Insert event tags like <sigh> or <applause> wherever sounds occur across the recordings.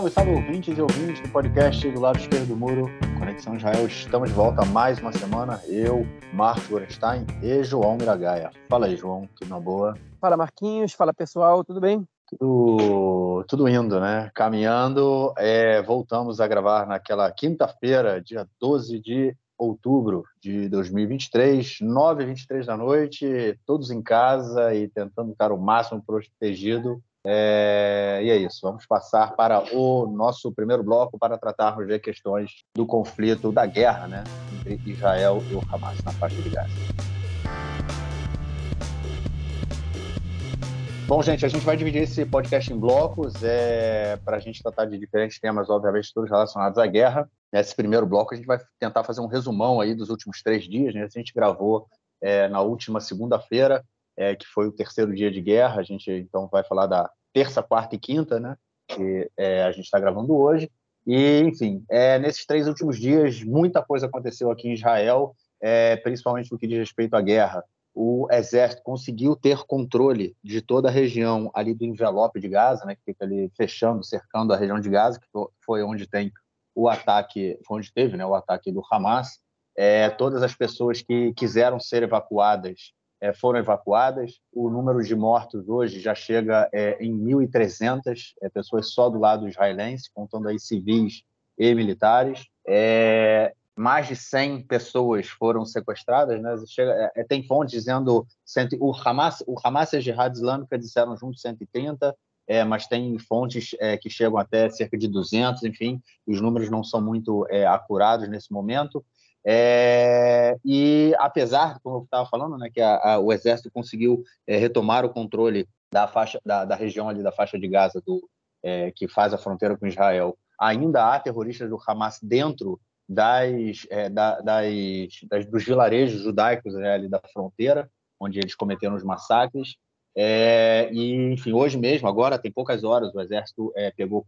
Salve, salve ouvintes e ouvintes do podcast do lado esquerdo do muro, Conexão Israel. Estamos de volta mais uma semana. Eu, Marcos Gorenstein e João Miragaia. Fala aí, João, tudo na boa? Fala, Marquinhos. Fala, pessoal, tudo bem? Tudo, tudo indo, né? Caminhando. É, voltamos a gravar naquela quinta-feira, dia 12 de outubro de 2023, 9h23 da noite, todos em casa e tentando estar o máximo protegido é, e é isso, vamos passar para o nosso primeiro bloco para tratarmos de questões do conflito, da guerra né, entre Israel e o Hamas na faixa de Gaza. Bom, gente, a gente vai dividir esse podcast em blocos é, para a gente tratar de diferentes temas, obviamente, todos relacionados à guerra. Nesse primeiro bloco, a gente vai tentar fazer um resumão aí dos últimos três dias. Né? A gente gravou é, na última segunda-feira, é, que foi o terceiro dia de guerra. A gente então vai falar da terça, quarta e quinta, né? Que é, a gente está gravando hoje. E, enfim, é, nesses três últimos dias, muita coisa aconteceu aqui em Israel, é, principalmente no que diz respeito à guerra. O exército conseguiu ter controle de toda a região ali do envelope de Gaza, né, que fica ali fechando, cercando a região de Gaza, que foi onde tem o ataque, foi onde teve né, o ataque do Hamas. É, todas as pessoas que quiseram ser evacuadas é, foram evacuadas. O número de mortos hoje já chega é, em 1.300 é, pessoas só do lado israelense, contando aí civis e militares. É, mais de 100 pessoas foram sequestradas. Né? Chega, é, tem fontes dizendo cento, o Hamas, o Hamas e a Jihad Islâmica disseram juntos 130, é, mas tem fontes é, que chegam até cerca de 200, enfim, os números não são muito é, acurados nesse momento. É, e apesar, como eu estava falando, né, que a, a, o exército conseguiu é, retomar o controle da faixa da, da, região ali da faixa de Gaza do é, que faz a fronteira com Israel, ainda há terroristas do Hamas dentro das, é, da, das, das, dos vilarejos judaicos né, ali da fronteira, onde eles cometeram os massacres. É, e enfim, hoje mesmo, agora tem poucas horas, o exército é, pegou,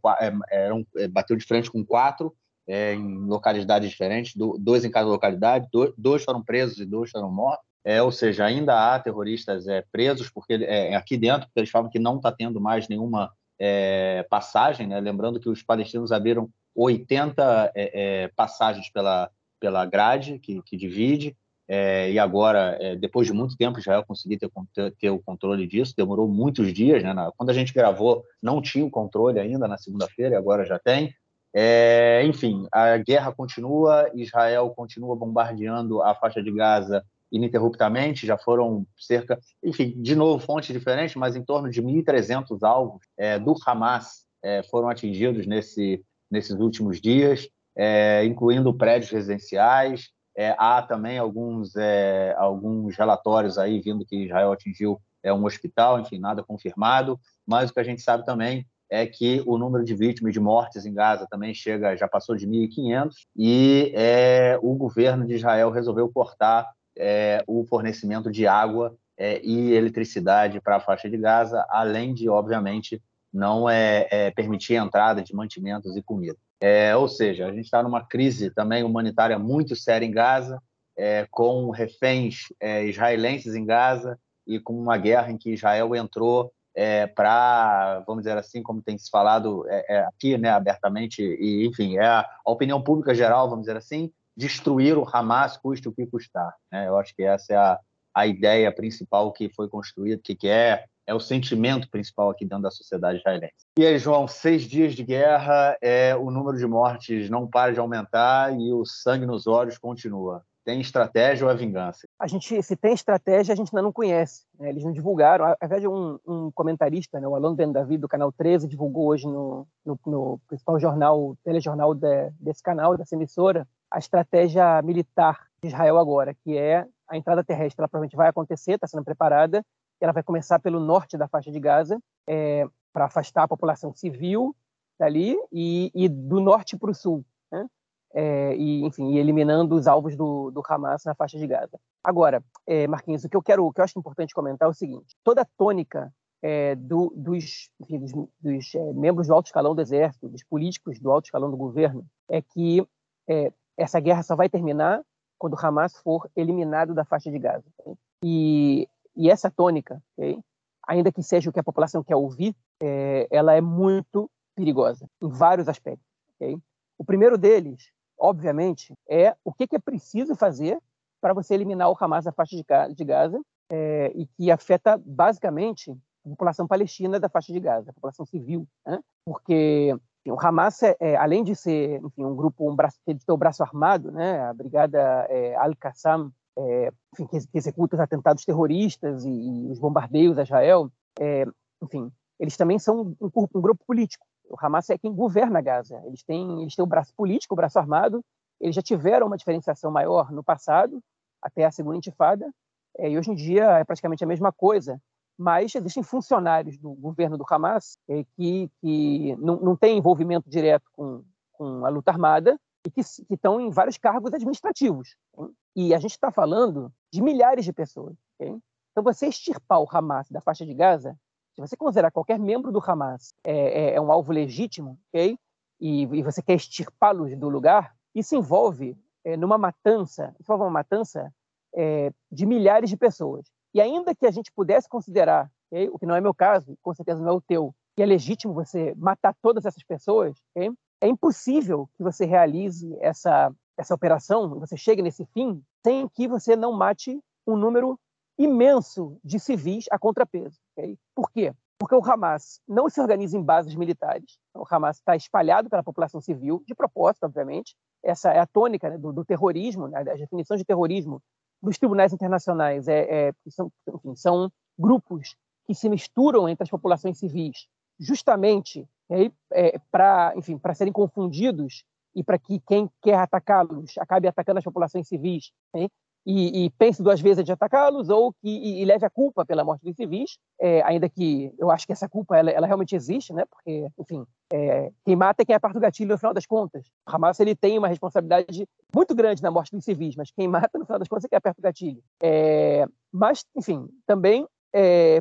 bateu de frente com quatro é, em localidades diferentes, do, dois em cada localidade, do, dois foram presos e dois foram mortos. É, ou seja, ainda há terroristas é, presos porque é, aqui dentro, porque eles falam que não está tendo mais nenhuma é, passagem. Né? Lembrando que os palestinos abriram 80 é, é, passagens pela, pela grade que, que divide. É, e agora, depois de muito tempo, Israel conseguiu ter, ter, ter, o controle disso. Demorou muitos dias. Né? Quando a gente gravou, não tinha o controle ainda na segunda-feira, e agora já tem. É, enfim, a guerra continua, Israel continua bombardeando a faixa de Gaza ininterruptamente, já foram cerca, enfim, de novo, fontes diferentes, mas em torno de 1.300 alvos é, do Hamas é, foram atingidos nesse, nesses últimos dias, é, incluindo prédios residenciais. É, há também alguns, é, alguns relatórios aí vindo que Israel atingiu um hospital, enfim, nada confirmado, mas o que a gente sabe também é que o número de vítimas de mortes em Gaza também chega, já passou de 1.500 e é, o governo de Israel resolveu cortar é, o fornecimento de água é, e eletricidade para a faixa de Gaza, além de, obviamente, não é, é permitir a entrada de mantimentos e comida. É, ou seja, a gente está numa crise também humanitária muito séria em Gaza, é, com reféns israelenses em Gaza e com uma guerra em que Israel entrou é, para, vamos dizer assim, como tem se falado é, é, aqui, né, abertamente, e enfim, é a, a, opinião pública geral, vamos dizer assim, destruir o Hamas custe o que custar. Né? Eu acho que essa é a, a ideia principal que foi construída, que, que é, é o sentimento principal aqui dentro da sociedade israelense. E aí, João, seis dias de guerra, é, o número de mortes não para de aumentar e o sangue nos olhos continua. Tem estratégia ou é vingança? A gente, se tem estratégia, a gente ainda não conhece. Né? Eles não divulgaram. Ao invés de um, um comentarista, né, o Alan Ben David, do canal 13, divulgou hoje no, no, no principal jornal, telejornal de, desse canal, dessa emissora, a estratégia militar de Israel agora, que é a entrada terrestre. Ela provavelmente vai acontecer, está sendo preparada. Ela vai começar pelo norte da faixa de Gaza, é, para afastar a população civil dali, e, e do norte para o sul. Né? É, e, enfim, eliminando os alvos do, do Hamas na faixa de Gaza. Agora, é, Marquinhos, o que eu quero, o que eu acho importante comentar é o seguinte: toda a tônica é, do, dos, enfim, dos, dos é, membros do alto escalão do exército, dos políticos do alto escalão do governo, é que é, essa guerra só vai terminar quando o Hamas for eliminado da faixa de Gaza. Okay? E, e essa tônica, okay? ainda que seja o que a população quer ouvir, é, ela é muito perigosa em vários aspectos. Okay? O primeiro deles, obviamente, é o que, é preciso fazer para você eliminar o Hamas da faixa de Gaza é, e que afeta basicamente a população palestina da faixa de Gaza, a população civil, né? porque o Hamas, é, é, além de ser enfim, um grupo, um braço, de ter o braço armado, né? a brigada é, Al-Qassam, é, enfim, que, que, executa os atentados terroristas e, e os bombardeios a Israel, é, enfim, eles também são um, um, grupo político. O Hamas é quem governa Gaza. Eles têm, eles têm o braço político, o braço armado. Eles já tiveram uma diferenciação maior no passado, até a segunda intifada, é, e hoje em dia é praticamente a mesma coisa mas existem funcionários do governo do Hamas é, que, que não, não têm envolvimento direto com, com a luta armada e que, que estão em vários cargos administrativos. Hein? E a gente está falando de milhares de pessoas. Okay? Então, você extirpar o Hamas da faixa de Gaza, se você considerar qualquer membro do Hamas é, é, é um alvo legítimo, okay? e, e você quer extirpá-los do lugar, isso envolve é, numa matança, envolve uma matança é, de milhares de pessoas. E ainda que a gente pudesse considerar, okay, o que não é meu caso, com certeza não é o teu, que é legítimo você matar todas essas pessoas, okay, é impossível que você realize essa, essa operação, você chegue nesse fim, sem que você não mate um número imenso de civis a contrapeso. Okay? Por quê? Porque o Hamas não se organiza em bases militares. O Hamas está espalhado pela população civil, de propósito, obviamente. Essa é a tônica né, do, do, terrorismo, né, as definições de terrorismo dos tribunais internacionais é, é são, enfim, são, grupos que se misturam entre as populações civis, justamente é, é, para, enfim, para serem confundidos e para que quem quer atacá-los acabe atacando as populações civis. Né? E, e, pense duas vezes de atacá-los ou que e, e, leve a culpa pela morte dos civis, é, ainda que eu acho que essa culpa ela, ela realmente existe, né? Porque, enfim, é, quem mata é quem aperta o gatilho no final das contas. O Hamas ele tem uma responsabilidade muito grande na morte dos civis, mas quem mata no final das contas é quem aperta o gatilho. É, mas, enfim, também é,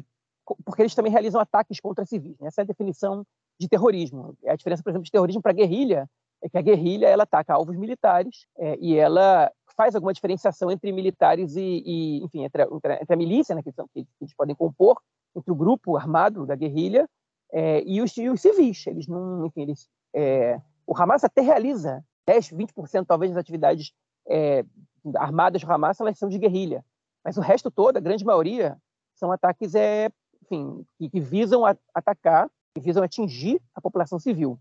porque eles também realizam ataques contra civis. Né? Essa é a definição de terrorismo. A diferença, por exemplo, de terrorismo para guerrilha é que a guerrilha ela ataca alvos militares é, e ela faz alguma diferenciação entre militares e, e enfim, entre a, entre a, milícia, né, que, são, que, eles podem compor, entre o grupo armado da guerrilha é, e, os, e, os, civis. Eles não, enfim, eles, é, o Hamas até realiza 10, 20% talvez das atividades é, armadas do Hamas, elas são de guerrilha. Mas o resto todo, a grande maioria, são ataques é, enfim, que, que visam a, atacar, que visam atingir a população civil.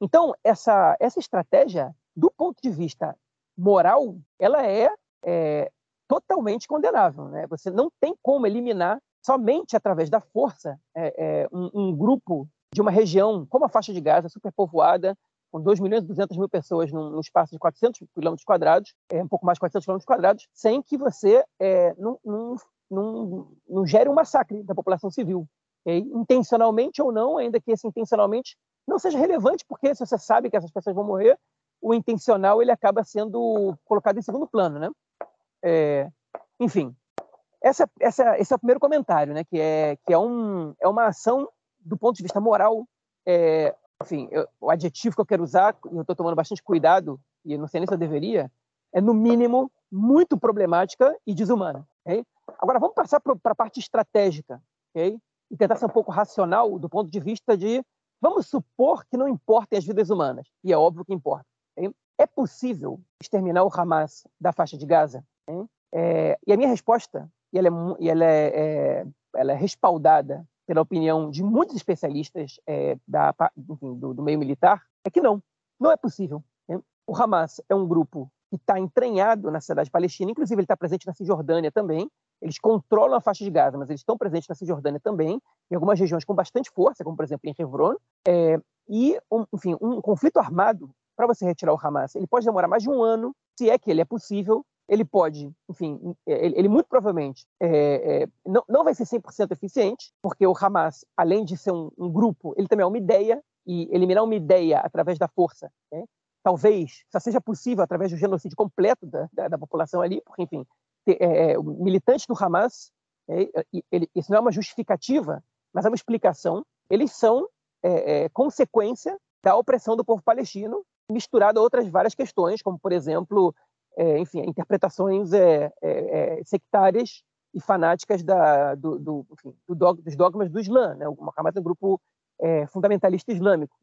Então, essa, essa estratégia, do ponto de vista moral, ela é, é totalmente condenável. Né? Você não tem como eliminar somente através da força é, é, um, um, grupo de uma região como a faixa de Gaza, superpovoada, com 2 milhões e 200 mil pessoas num, num espaço de 400 quilômetros quadrados, é, um pouco mais de 400 quilômetros quadrados, sem que você é, não, não, não, não, gere um massacre da população civil. Intencionalmente ou não, ainda que esse intencionalmente não seja relevante, porque se você sabe que essas pessoas vão morrer, o intencional ele acaba sendo colocado em segundo plano, né? É, enfim, essa, essa, esse é o primeiro comentário, né? Que é que é, um, é uma ação do ponto de vista moral, é, enfim, eu, o adjetivo que eu quero usar, e eu estou tomando bastante cuidado e não sei nem se eu deveria, é no mínimo muito problemática e desumana. Okay? Agora vamos passar para a parte estratégica, ok? E tentar ser um pouco racional do ponto de vista de Vamos supor que não importem as vidas humanas, e é óbvio que importa. Hein? É possível exterminar o Hamas da faixa de Gaza? É, e a minha resposta, e ela, é, e ela é, é, ela é respaldada pela opinião de muitos especialistas é, da, enfim, do, do, meio militar, é que não, não é possível. O Hamas é um grupo que está entranhado na cidade palestina, inclusive ele está presente na Cisjordânia também, eles controlam a faixa de Gaza, mas eles estão presentes na Cisjordânia também, em algumas regiões com bastante força, como por exemplo em Hebron. É, e, um, enfim, um conflito armado, para você retirar o Hamas, ele pode demorar mais de um ano, se é que ele é possível. Ele pode, enfim, ele, ele muito provavelmente é, é, não, não vai ser 100% eficiente, porque o Hamas, além de ser um, um, grupo, ele também é uma ideia, e eliminar uma ideia através da força, né? talvez só seja possível através do genocídio completo da, da, da população ali, porque, enfim, é, é militantes do Hamas, é, ele, isso não é uma justificativa, mas é uma explicação. Eles são é, consequência da opressão do povo palestino, misturada a outras várias questões, como, por exemplo, enfim, interpretações sectárias e fanáticas da, do, do, enfim, do dog, dos dogmas do Islã. Né? O Hamas é um grupo é, fundamentalista islâmico,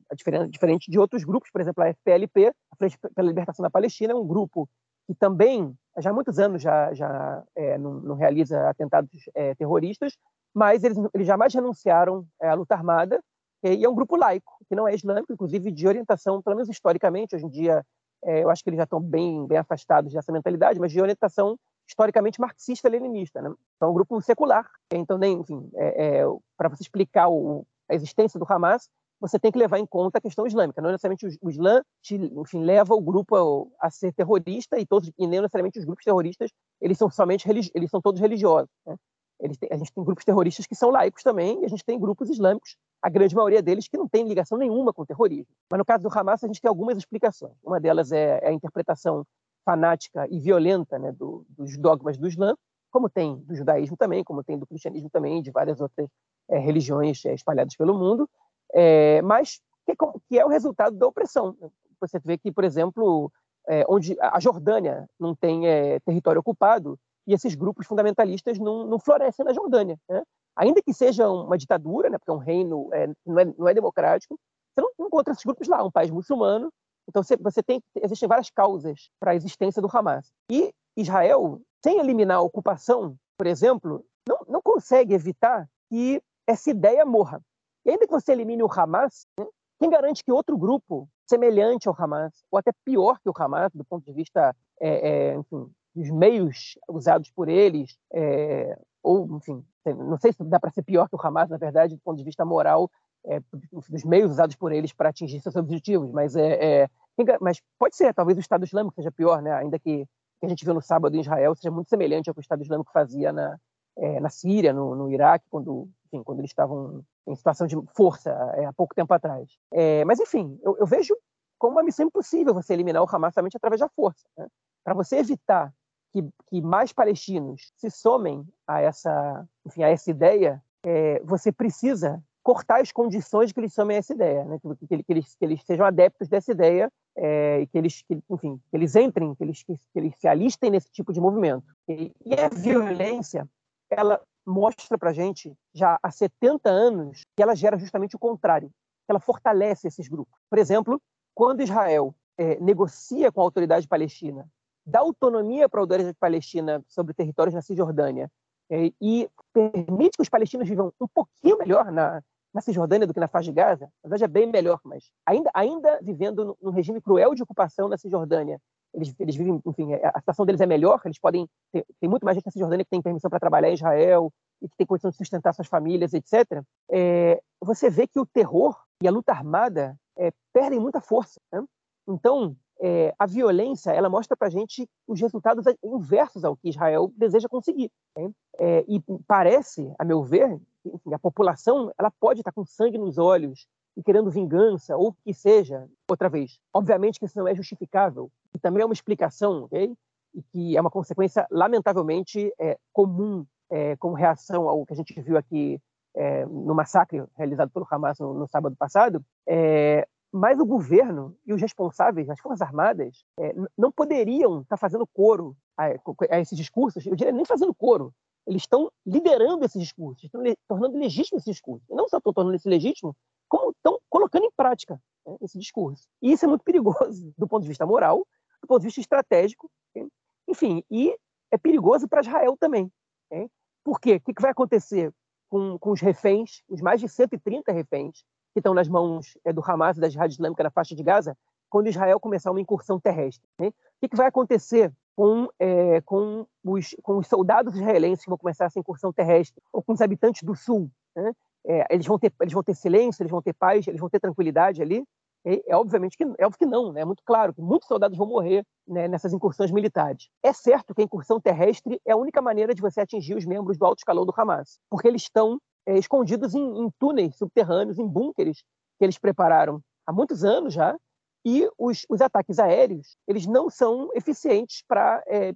diferente de outros grupos, por exemplo, a FPLP, a Frente pela Libertação da Palestina, é um grupo que também, já há muitos anos, já, já é, não, não, realiza atentados é, terroristas, mas eles, eles jamais renunciaram é, à luta armada, e é um grupo laico, que não é islâmico, inclusive de orientação, pelo menos historicamente, hoje em dia, é, eu acho que eles já estão bem, bem afastados dessa mentalidade, mas de orientação historicamente marxista-leninista. Né? Então, é um grupo secular. Então, nem, é, é, para você explicar o, a existência do Hamas, você tem que levar em conta a questão islâmica. Não necessariamente o, Islã te, enfim, leva o grupo a, ser terrorista e todos e nem necessariamente os grupos terroristas eles são somente eles são todos religiosos. Né? Têm, a gente tem grupos terroristas que são laicos também e a gente tem grupos islâmicos, a grande maioria deles que não tem ligação nenhuma com o terrorismo. Mas no caso do Hamas a gente tem algumas explicações. Uma delas é, é a interpretação fanática e violenta né, do, dos dogmas do Islã, como tem do judaísmo também, como tem do cristianismo também, de várias outras é, religiões é, espalhadas pelo mundo é, mas que, que, é o resultado da opressão. Você vê que, por exemplo, é, onde a Jordânia não tem é, território ocupado e esses grupos fundamentalistas não, não florescem na Jordânia. Né? Ainda que seja uma ditadura, né, porque é um reino é, não, é, não é democrático, você não encontra esses grupos lá, um país muçulmano. Então você, você tem existem várias causas para a existência do Hamas. E Israel, sem eliminar a ocupação, por exemplo, não, não consegue evitar que essa ideia morra. E ainda que você elimine o Hamas, né, quem garante que outro grupo semelhante ao Hamas, ou até pior que o Hamas, do ponto de vista é, é, enfim, dos meios usados por eles, é, ou, enfim, não sei se dá para ser pior que o Hamas, na verdade, do ponto de vista moral, é, dos meios usados por eles para atingir seus objetivos, mas, é, é mas pode ser, talvez o Estado Islâmico seja pior, né? ainda que que a gente viu no sábado em Israel seja muito semelhante ao que o Estado Islâmico fazia na, é, na Síria, no, no Iraque, quando, enfim, quando eles estavam em situação de força é, há pouco tempo atrás. É, mas, enfim, eu, eu, vejo como uma missão impossível você eliminar o Hamas somente através da força. Né? Para você evitar que, que, mais palestinos se somem a essa, enfim, a essa ideia, é, você precisa cortar as condições que eles somem a essa ideia, né? que, que, que, eles, que eles sejam adeptos dessa ideia é, e que eles, que, enfim, que eles entrem, que eles, que, eles se alistem nesse tipo de movimento. E, e a violência, ela mostra para gente já há 70 anos que ela gera justamente o contrário, que ela fortalece esses grupos. Por exemplo, quando Israel é, negocia com a autoridade palestina, dá autonomia para a autoridade palestina sobre territórios na Cisjordânia é, e permite que os palestinos vivam um pouquinho melhor na, na Cisjordânia do que na faixa de Gaza, na verdade é bem melhor, mas ainda, ainda vivendo num regime cruel de ocupação na Cisjordânia, eles, eles vivem, enfim, é, a situação deles é melhor, eles podem, ter, tem muito mais gente na Cisjordânia que tem permissão para trabalhar em Israel e que tem condição de sustentar suas famílias, etc. É, você vê que o terror e a luta armada é, perdem muita força. Né? Então, é, a violência ela mostra para gente os resultados inversos ao que Israel deseja conseguir. Né? É, e parece, a meu ver, enfim, a população ela pode estar com sangue nos olhos e querendo vingança, ou que seja, outra vez. Obviamente que isso não é justificável, e também é uma explicação, ok? E que é uma consequência, lamentavelmente, é, comum é, como reação ao que a gente viu aqui é, no massacre realizado pelo Hamas no, no sábado passado, é, mas o governo e os responsáveis, as Forças Armadas, é, não poderiam estar fazendo coro a, a, esses discursos, eu diria nem fazendo coro, eles estão liderando esses discursos, estão tornando legítimo esse discurso. E não só estão tornando esse legítimo, como estão colocando em prática né, esse discurso. E isso é muito perigoso <laughs> do ponto de vista moral, do ponto de vista estratégico, enfim, e é perigoso para Israel também. Por quê? O que vai acontecer com, com os reféns, os mais de 130 reféns que estão nas mãos é, do Hamas e da Jihad Islâmica na faixa de Gaza, quando Israel começar uma incursão terrestre? Né? O que vai acontecer com, é, com, os, com os soldados israelenses que vão começar essa incursão terrestre, ou com os habitantes do sul? Né? É, eles, vão ter, eles vão ter silêncio, eles vão ter paz, eles vão ter tranquilidade ali? É, é obviamente que é óbvio que não, né? é muito claro que muitos soldados vão morrer né, nessas incursões militares. É certo que a incursão terrestre é a única maneira de você atingir os membros do alto escalão do Hamas, porque eles estão é, escondidos em, em túneis subterrâneos, em bunkers que eles prepararam há muitos anos já, e os, os ataques aéreos eles não são eficientes para é,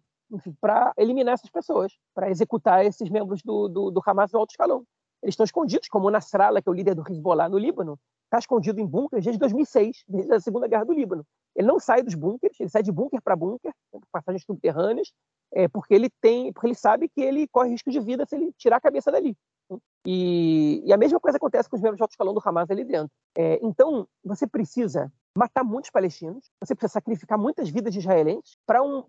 para eliminar essas pessoas, para executar esses membros do, do, do Hamas do alto escalão. Eles estão escondidos, como o Nasrallah, que é o líder do Hezbollah no Líbano, está escondido em bunkers desde 2006, desde a Segunda Guerra do Líbano. Ele não sai dos bunkers, ele sai de bunker para bunker, passagens subterrâneas, é, porque ele tem, porque ele sabe que ele corre risco de vida se ele tirar a cabeça dali. E, e, a mesma coisa acontece com os membros de alto escalão do Hamas ali dentro. É, então, você precisa matar muitos palestinos, você precisa sacrificar muitas vidas de israelenses para um,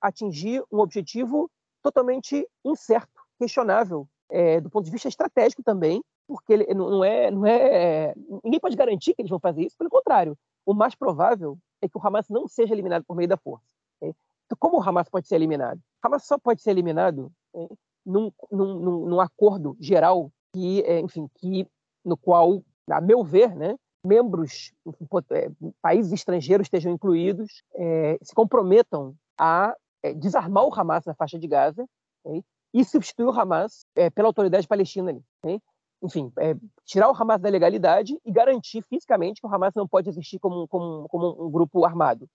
atingir um objetivo totalmente incerto, questionável, é, do ponto de vista estratégico também, porque ele, não, é, não é. Ninguém pode garantir que eles vão fazer isso, pelo contrário. O mais provável é que o Hamas não seja eliminado por meio da força. Okay? Então, como o Hamas pode ser eliminado? O Hamas só pode ser eliminado okay? num, num, num, acordo geral que, é, enfim, que no qual, a meu ver, né, membros, é, países estrangeiros estejam incluídos, é, se comprometam a é, desarmar o Hamas na faixa de Gaza okay? E substituir o Hamas é, pela autoridade palestina ali. Enfim, é, tirar o Hamas da legalidade e garantir fisicamente que o Hamas não pode existir como, como, como um grupo armado.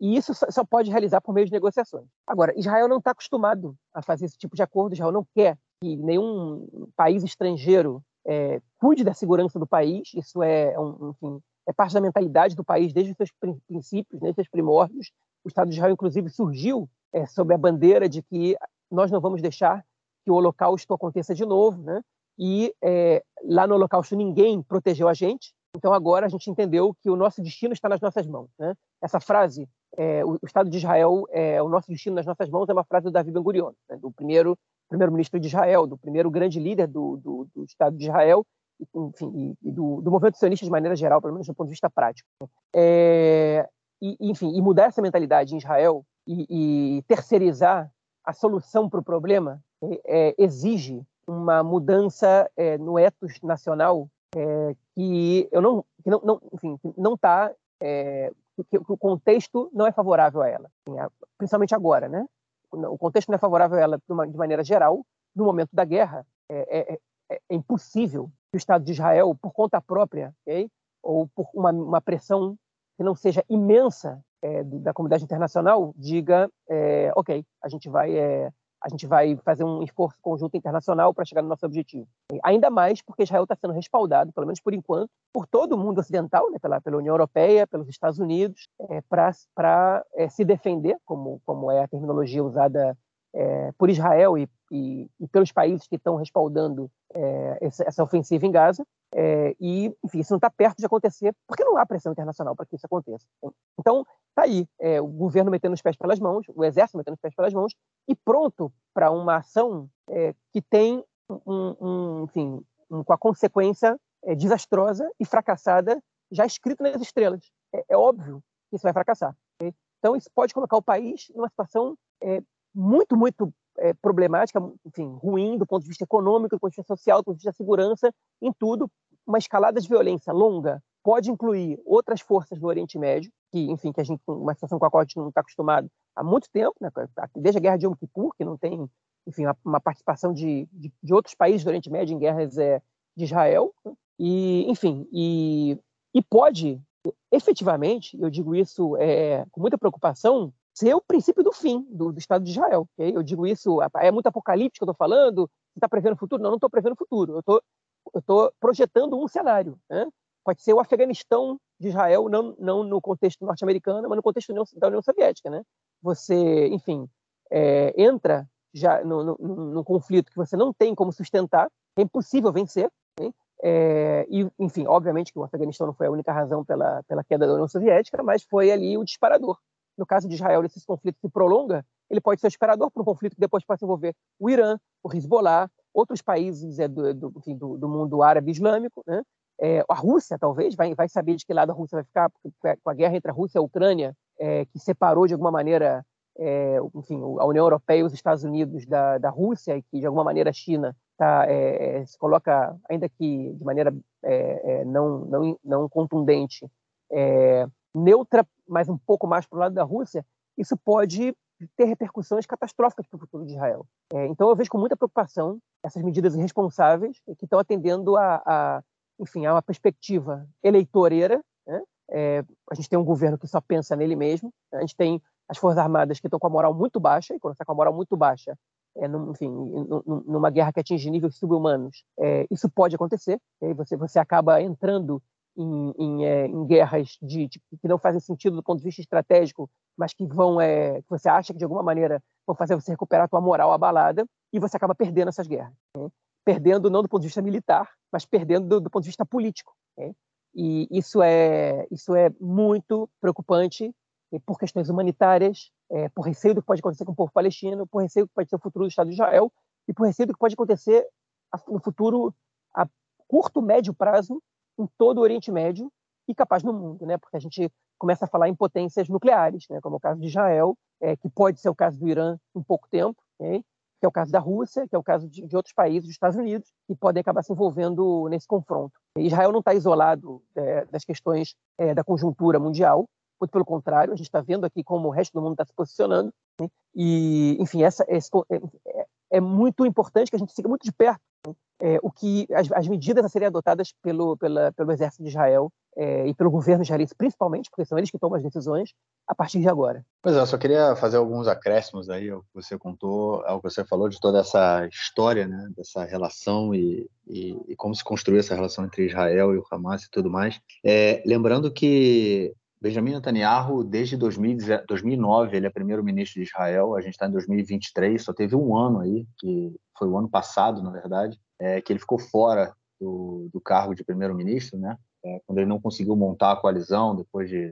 E isso só pode realizar por meio de negociações. Agora, Israel não está acostumado a fazer esse tipo de acordo, Israel não quer que nenhum país estrangeiro é, cuide da segurança do país, isso é, um, enfim, é parte da mentalidade do país desde os seus princípios, desde os seus primórdios. O Estado de Israel, inclusive, surgiu é, sob a bandeira de que nós não vamos deixar que o Holocausto aconteça de novo, né? E é, lá no Holocausto ninguém protegeu a gente, então agora a gente entendeu que o nosso destino está nas nossas mãos. Né? Essa frase é, o, Estado de Israel é o nosso destino nas nossas mãos é uma frase do Davi Ben Gurion, né, do primeiro primeiro-ministro de Israel, do primeiro grande líder do, do, do Estado de Israel, enfim, e, e do, do, movimento sionista de maneira geral, pelo menos do ponto de vista prático. É, e, enfim, e mudar essa mentalidade em Israel e, e terceirizar a solução para o problema é, é, exige uma mudança é, no ethos nacional é, que eu não, que não, não enfim, não está é, que, que, o contexto não é favorável a ela, principalmente agora, né? O contexto não é favorável a ela de maneira geral. No momento da guerra, é, é impossível que o Estado de Israel, por conta própria, okay? ou por uma, uma, pressão que não seja imensa é, da comunidade internacional, diga, é, ok, a gente vai é, a gente vai fazer um esforço conjunto internacional para chegar no nosso objetivo. Ainda mais porque Israel está sendo respaldado, pelo menos por enquanto, por todo o mundo ocidental, né, pela, pela União Europeia, pelos Estados Unidos, é, para é, se defender, como, como é a terminologia usada é, por Israel e, e, e, pelos países que estão respaldando é, essa, ofensiva em Gaza. É, e, enfim, isso não está perto de acontecer, porque não há pressão internacional para que isso aconteça. Então, está aí, é, o governo metendo os pés pelas mãos, o exército metendo os pés pelas mãos, e pronto para uma ação é, que tem, um, um, enfim, um, com a consequência é, desastrosa e fracassada já escrito nas estrelas. É, é, óbvio que isso vai fracassar. Okay? Então, isso pode colocar o país numa situação muito, muito é, problemática, enfim, ruim do ponto de vista econômico, do ponto de vista social, do ponto de vista da segurança, em tudo. Uma escalada de violência longa pode incluir outras forças do Oriente Médio, que, enfim, que a gente, uma situação com a qual a gente não está acostumado há muito tempo, né? desde a Guerra de Yom Kippur, que não tem, enfim, uma, participação de, de, de, outros países do Oriente Médio em guerras é, de Israel, né? e, enfim, e, e pode, efetivamente, eu digo isso é, com muita preocupação, ser o princípio do fim do, do Estado de Israel. Okay? Eu digo isso, é muito apocalíptico, eu estou falando, você está prevendo o futuro? Não, não estou prevendo o futuro, eu estou projetando um cenário. Né? Pode ser o Afeganistão de Israel, não, não no contexto norte-americano, mas no contexto da União Soviética. Né? Você, enfim, é, entra já no, conflito que você não tem como sustentar, é impossível vencer. Né? É, e, enfim, obviamente que o Afeganistão não foi a única razão pela, pela queda da União Soviética, mas foi ali o disparador no caso de Israel, esse conflito se prolonga, ele pode ser esperador para um conflito que depois pode envolver o Irã, o Hezbollah, outros países é, do, do, enfim, do, do, mundo árabe islâmico, né? É, a Rússia, talvez, vai, vai saber de que lado a Rússia vai ficar, porque com a guerra entre a Rússia e a Ucrânia, é, que separou de alguma maneira é, enfim, a União Europeia e os Estados Unidos da, da Rússia, e que de alguma maneira a China tá, é, é, se coloca, ainda que de maneira é, não, não, não contundente, neutra, mas um pouco mais para o lado da Rússia, isso pode ter repercussões catastróficas para o futuro de Israel. É, então eu vejo com muita preocupação essas medidas irresponsáveis que estão atendendo a, a enfim, a uma perspectiva eleitoreira. Né? É, a gente tem um governo que só pensa nele mesmo. A gente tem as forças armadas que estão com a moral muito baixa e quando está com a moral muito baixa, é, enfim, numa guerra que atinge níveis subhumanos, é, isso pode acontecer. Você você acaba entrando em, em, é, em guerras de, de, que não fazem sentido do ponto de vista estratégico, mas que vão, é, que você acha que de alguma maneira vão fazer você recuperar a tua moral abalada e você acaba perdendo essas guerras. Né? perdendo não do ponto de vista militar, mas perdendo do, do ponto de vista político. Né? E isso é, isso é muito preocupante por questões humanitárias, é, por receio do que pode acontecer com o povo palestino, por receio do que pode ser o futuro do Estado de Israel e por receio do que pode acontecer no futuro a curto, médio prazo em todo o Oriente Médio e capaz no mundo, né? Porque a gente começa a falar em potências nucleares, né? Como é o caso de Israel, é, que pode ser o caso do Irã em pouco tempo, okay? que é o caso da Rússia, que é o caso de, de, outros países, dos Estados Unidos, que podem acabar se envolvendo nesse confronto. Israel não está isolado é, das questões é, da conjuntura mundial, muito pelo contrário, a gente está vendo aqui como o resto do mundo está se posicionando. Né? E, enfim, essa, esse, é, é, muito importante que a gente siga muito de perto? É, o que as, as, medidas a serem adotadas pelo, pela, pelo exército de Israel é, e pelo governo israelense, principalmente, porque são eles que tomam as decisões a partir de agora. Pois é, eu só queria fazer alguns acréscimos aí ao que você contou, ao que você falou de toda essa história, né, dessa relação e, e, e como se construiu essa relação entre Israel e o Hamas e tudo mais. É, lembrando que Benjamin Netanyahu, desde 2009, ele é primeiro-ministro de Israel. A gente está em 2023, só teve um ano aí, que foi o ano passado, na verdade, é, que ele ficou fora do, do cargo de primeiro-ministro, né? É, quando ele não conseguiu montar a coalizão depois de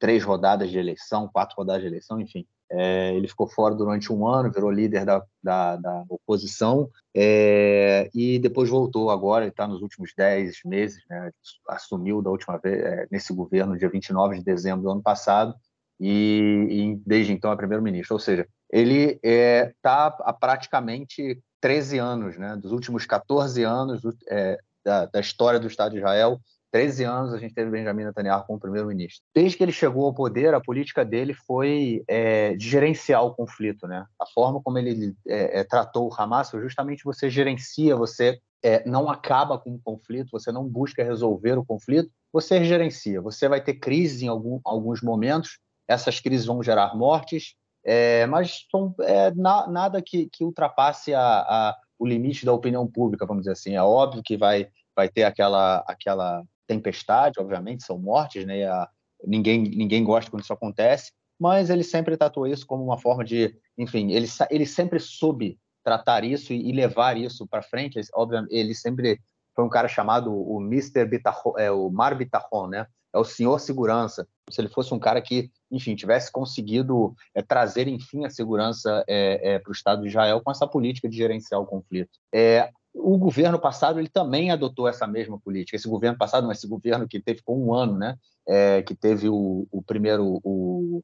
três rodadas de eleição, quatro rodadas de eleição, enfim. É, ele ficou fora durante um ano, virou líder da, da, da oposição é, e depois voltou agora, está nos últimos dez meses, né, assumiu da última vez, é, nesse governo, dia 29 de dezembro do ano passado, e, e desde então é primeiro-ministro. Ou seja, ele está é, há praticamente 13 anos, né, dos últimos 14 anos é, da, da história do Estado de Israel, 13 anos a gente teve Benjamin Netanyahu como primeiro-ministro. Desde que ele chegou ao poder, a política dele foi é, de gerenciar o conflito. Né? A forma como ele é, é, tratou o Hamas foi justamente você gerencia, você é, não acaba com o conflito, você não busca resolver o conflito, você gerencia. Você vai ter crise em algum, alguns momentos, essas crises vão gerar mortes, é, mas são, é, na, nada que, que ultrapasse a, a, o limite da opinião pública, vamos dizer assim. É óbvio que vai, vai ter aquela, aquela tempestade, obviamente, são mortes, né? A, ninguém, ninguém gosta quando isso acontece, mas ele sempre tratou isso como uma forma de, enfim, ele, ele sempre soube tratar isso e, e levar isso para frente. Ele, obviamente, ele sempre foi um cara chamado o Mr. Bitachon, é, o Mar Bitachon, né? É o senhor segurança. Se ele fosse um cara que, enfim, tivesse conseguido é, trazer, enfim, a segurança é, é para o Estado de Israel com essa política de gerenciar o conflito. É, o governo passado ele também adotou essa mesma política. Esse governo passado, mas esse governo que teve com um ano, né? É, que teve o, o primeiro, o,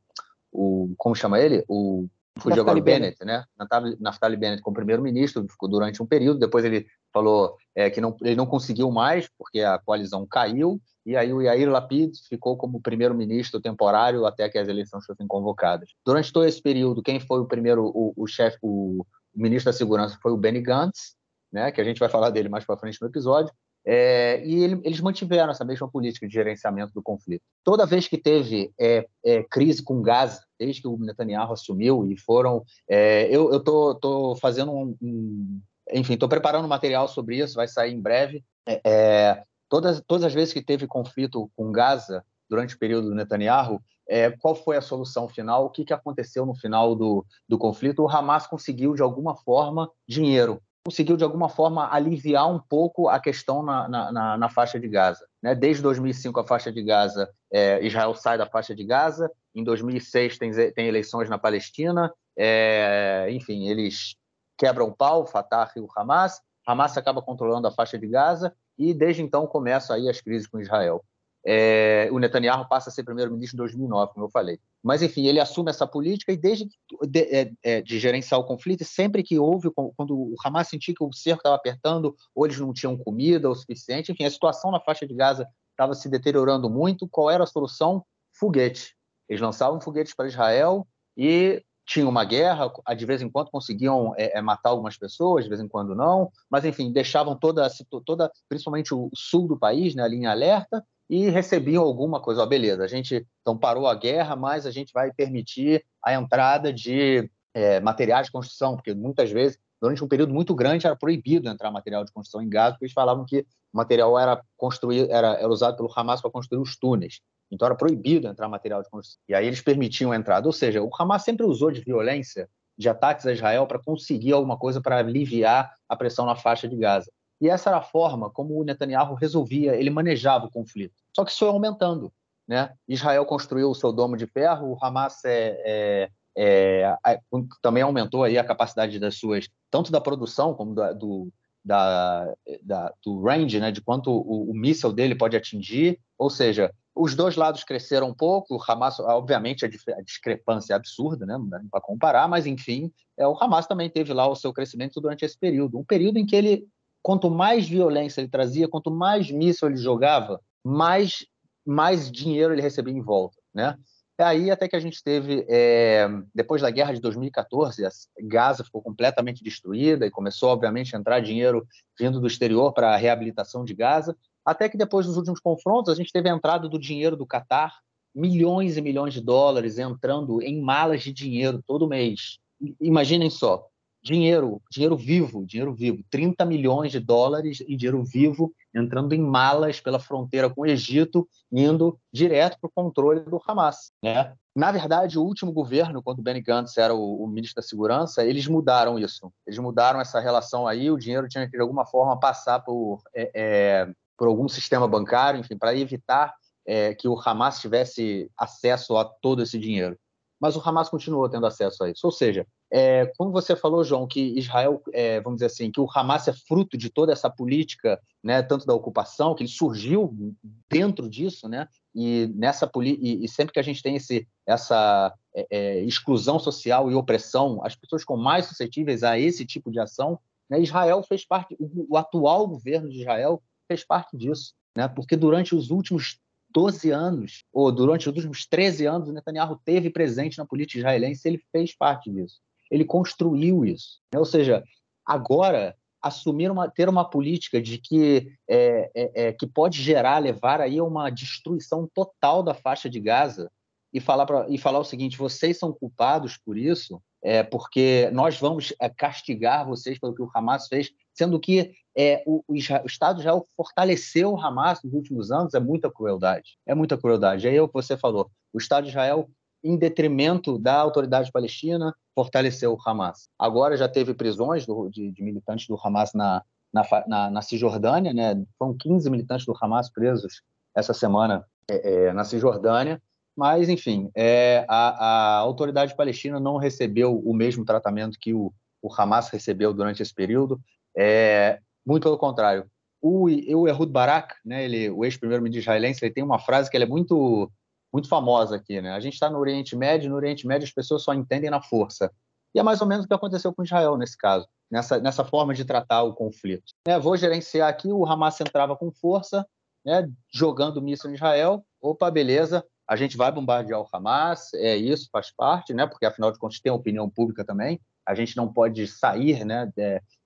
o, como chama ele? O fugiu agora Bennett, Bennett, né? Naftali Bennett como primeiro-ministro, ficou durante um período. Depois ele falou é, que não, ele não conseguiu mais porque a coalizão caiu. E aí o Yair Lapid ficou como primeiro-ministro temporário até que as eleições fossem convocadas. Durante todo esse período, quem foi o primeiro, o, o chefe, o, o ministro da Segurança foi o Benny Gantz, né, que a gente vai falar dele mais para frente no episódio, é, e ele, eles mantiveram essa mesma política de gerenciamento do conflito. Toda vez que teve é, é, crise com Gaza, desde que o Netanyahu assumiu, e foram. É, eu estou tô, tô, fazendo um. um enfim, estou preparando um material sobre isso, vai sair em breve. É, é, todas, todas as vezes que teve conflito com Gaza, durante o período do Netanyahu, é, qual foi a solução final, o que, que aconteceu no final do, do conflito. O Hamas conseguiu, de alguma forma, dinheiro conseguiu, de alguma forma, aliviar um pouco a questão na, na, na faixa de Gaza. Né? Desde 2005, a faixa de Gaza, é, Israel sai da faixa de Gaza, em 2006 tem, tem eleições na Palestina, é, enfim, eles quebram o pau, Fatah e o Hamas, Hamas acaba controlando a faixa de Gaza, e desde então começam aí as crises com Israel. É, o Netanyahu passa a ser primeiro-ministro em 2009, como eu falei. Mas, enfim, ele assume essa política e desde de, é, é, de gerenciar o conflito, sempre que houve, quando o Hamas sentia que o cerco estava apertando, ou eles não tinham comida o suficiente, enfim, a situação na faixa de Gaza estava se deteriorando muito. Qual era a solução? Foguete. Eles lançavam foguetes para Israel e tinha uma guerra, de vez em quando conseguiam é, é, matar algumas pessoas, de vez em quando não, mas enfim, deixavam toda, toda principalmente o sul do país, né, a linha alerta, e recebiam alguma coisa. Beleza, a gente então parou a guerra, mas a gente vai permitir a entrada de é, materiais de construção, porque muitas vezes, durante um período muito grande, era proibido entrar material de construção em Gaza, porque eles falavam que o material era construído, era, era usado pelo Hamas para construir os túneis. Então era proibido entrar material de construção. E aí eles permitiam a entrada. Ou seja, o Hamas sempre usou de violência de ataques a Israel para conseguir alguma coisa para aliviar a pressão na faixa de Gaza. E essa era a forma como o Netanyahu resolvia, ele manejava o conflito. Só que isso foi aumentando. Né? Israel construiu o seu domo de ferro, o Hamas é, é, é, também aumentou aí a capacidade das suas, tanto da produção como da, do, da, da, do range, né, de quanto o, o míssil dele pode atingir. Ou seja, os dois lados cresceram um pouco. O Hamas, obviamente, a, a discrepância é absurda, né? não dá para comparar, mas enfim, é, o Hamas também teve lá o seu crescimento durante esse período. Um período em que ele, quanto mais violência ele trazia, quanto mais míssil ele jogava, mais, mais dinheiro ele recebia em volta. Né? É aí até que a gente teve, é, depois da guerra de 2014, Gaza ficou completamente destruída e começou, obviamente, a entrar dinheiro vindo do exterior para a reabilitação de Gaza, até que depois dos últimos confrontos a gente teve a entrada do dinheiro do Catar, milhões e milhões de dólares entrando em malas de dinheiro todo mês. Imaginem só, dinheiro, dinheiro vivo, dinheiro vivo, 30 milhões de dólares em dinheiro vivo entrando em malas pela fronteira com o Egito, indo direto para o controle do Hamas. Né? Na verdade, o último governo, quando Benny Gantz era o, o, ministro da Segurança, eles mudaram isso. Eles mudaram essa relação aí, o dinheiro tinha que, de alguma forma, passar por, é, é, por algum sistema bancário, enfim, para evitar é, que o Hamas tivesse acesso a todo esse dinheiro mas o Hamas continuou tendo acesso a isso. Ou seja, é, como você falou, João, que Israel, é, vamos dizer assim, que o Hamas é fruto de toda essa política, né, tanto da ocupação, que ele surgiu dentro disso, né, e nessa e, e sempre que a gente tem esse, essa é, é, exclusão social e opressão, as pessoas ficam mais suscetíveis a esse tipo de ação. Né, Israel fez parte, o, o atual governo de Israel fez parte disso, né, porque durante os últimos 12 anos, ou durante os últimos 13 anos, o Netanyahu teve presente na política israelense, ele fez parte disso. Ele construiu isso. Ou seja, agora assumir uma ter uma política de que é, é, é, que pode gerar levar aí a uma destruição total da faixa de Gaza e falar pra, e falar o seguinte vocês são culpados por isso é, porque nós vamos é, castigar vocês pelo que o Hamas fez sendo que é, o, o, Estado de Israel fortaleceu o Hamas nos últimos anos, é muita crueldade. É muita crueldade. É o que você falou. O Estado de Israel, em detrimento da autoridade palestina, fortaleceu o Hamas. Agora já teve prisões do, de, de, militantes do Hamas na, na, na, na, Cisjordânia, né? Foram 15 militantes do Hamas presos essa semana é, é, na Cisjordânia. Mas, enfim, é, a, a, autoridade palestina não recebeu o mesmo tratamento que o, o Hamas recebeu durante esse período. É, muito pelo contrário. O, o Ehud Barak, né, ele, o ex-primeiro-ministro israelense, ele tem uma frase que é muito, muito famosa aqui. Né? A gente está no Oriente Médio, no Oriente Médio as pessoas só entendem na força. E é mais ou menos o que aconteceu com Israel nesse caso, nessa, nessa forma de tratar o conflito. É, vou gerenciar aqui, o Hamas entrava com força, né, jogando míssil em Israel. Opa, beleza, a gente vai bombardear o Hamas, é isso, faz parte, né, porque afinal de contas tem opinião pública também. A gente não pode sair né,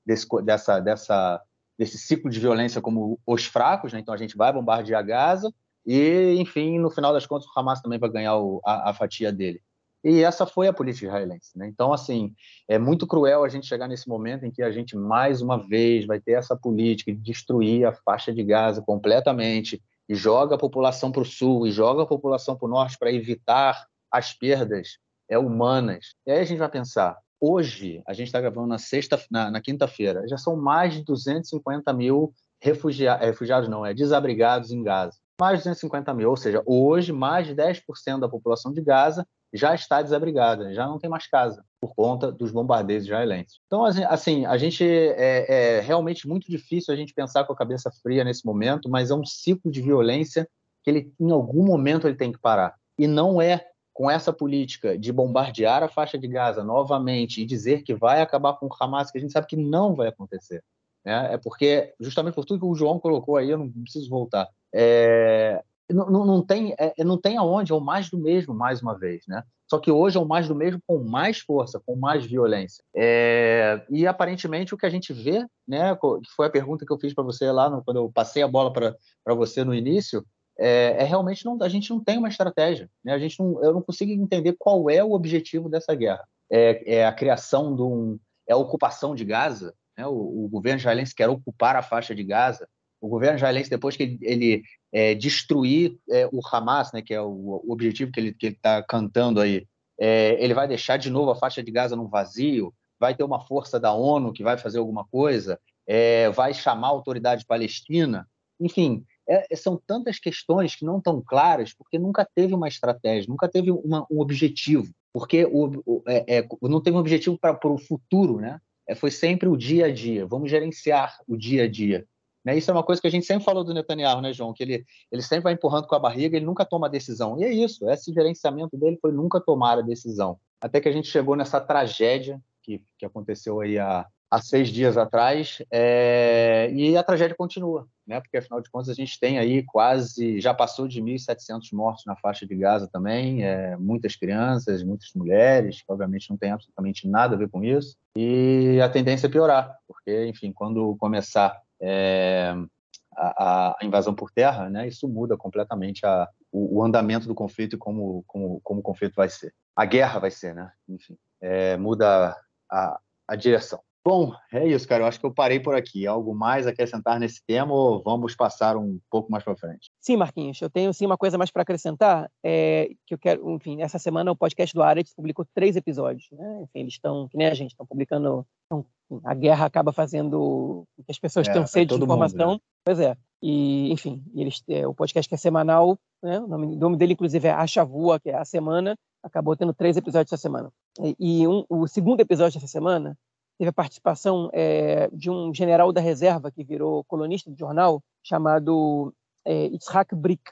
desse, dessa, dessa, desse ciclo de violência como os fracos, né? então a gente vai bombardear Gaza e, enfim, no final das contas, o Hamas também vai ganhar o, a, a, fatia dele. E essa foi a política israelense. Né? Então, assim, é muito cruel a gente chegar nesse momento em que a gente, mais uma vez, vai ter essa política de destruir a faixa de Gaza completamente e joga a população para o sul e joga a população para o norte para evitar as perdas é, humanas. E aí a gente vai pensar, Hoje, a gente está gravando na sexta, na, na quinta-feira, já são mais de 250 mil refugia refugiados, não, é desabrigados em Gaza. Mais de 250 mil, ou seja, hoje mais de 10% da população de Gaza já está desabrigada, já não tem mais casa por conta dos bombardeios israelenses. Então, assim, assim a gente é, é, realmente muito difícil a gente pensar com a cabeça fria nesse momento, mas é um ciclo de violência que ele, em algum momento, ele tem que parar. E não é com essa política de bombardear a faixa de Gaza novamente e dizer que vai acabar com o Hamas, que a gente sabe que não vai acontecer. Né? É porque, justamente por tudo que o João colocou aí, eu não preciso voltar. É, não, não, tem, é, não tem aonde, é o mais do mesmo, mais uma vez. Né? Só que hoje é o mais do mesmo com mais força, com mais violência. É, e aparentemente o que a gente vê, né, que foi a pergunta que eu fiz para você lá no, quando eu passei a bola para você no início, é, é, realmente não, a gente não tem uma estratégia. Né? A gente não, eu não consigo entender qual é o objetivo dessa guerra. É, é a criação de um, é a ocupação de Gaza. Né? O, o, governo israelense quer ocupar a faixa de Gaza. O governo israelense depois que ele, ele é, destruir é, o Hamas, né, que é o, o objetivo que ele está cantando aí, É, ele vai deixar de novo a faixa de Gaza num vazio? Vai ter uma força da ONU que vai fazer alguma coisa? É, vai chamar a autoridade palestina? Enfim, é, são tantas questões que não estão claras porque nunca teve uma estratégia, nunca teve uma, um objetivo, porque o, o é, não teve um objetivo para o futuro, né? Foi sempre o dia a dia. Vamos gerenciar o dia a dia. Né? Isso é uma coisa que a gente sempre falou do Netanyahu, né, João? Que ele, ele sempre vai empurrando com a barriga, ele nunca toma decisão. E é isso, esse gerenciamento dele foi nunca tomar a decisão. Até que a gente chegou nessa tragédia que, que aconteceu aí há, há seis dias atrás, é... e a tragédia continua, né? Porque afinal de contas a gente tem aí quase, já passou de 1.700 mortos na faixa de Gaza também, é... muitas crianças, muitas mulheres, que obviamente não tem absolutamente nada a ver com isso, e a tendência é piorar, porque, enfim, quando começar é, a, a, invasão por terra, né, isso muda completamente a, o, o, andamento do conflito e como, como, como o conflito vai ser. A guerra vai ser, né? Enfim, é, muda a, a direção. Bom, é isso, cara. Eu acho que eu parei por aqui. Algo mais a acrescentar nesse tema ou vamos passar um pouco mais para frente? Sim, Marquinhos. Eu tenho sim uma coisa mais para acrescentar. É, que eu quero, enfim, essa semana o podcast do Aretz publicou três episódios. Né? Enfim, eles estão, que nem a gente, estão publicando. A guerra acaba fazendo que as pessoas é, tenham sede de informação. Mundo, né? Pois é. E, enfim, eles, é, o podcast que é semanal, né? o, nome, o nome dele, inclusive, é A Chavua, que é a semana, acabou tendo três episódios essa semana. E, e um, o segundo episódio dessa semana teve a participação é, de um general da reserva que virou colunista do jornal, chamado é, Itzhak Brick,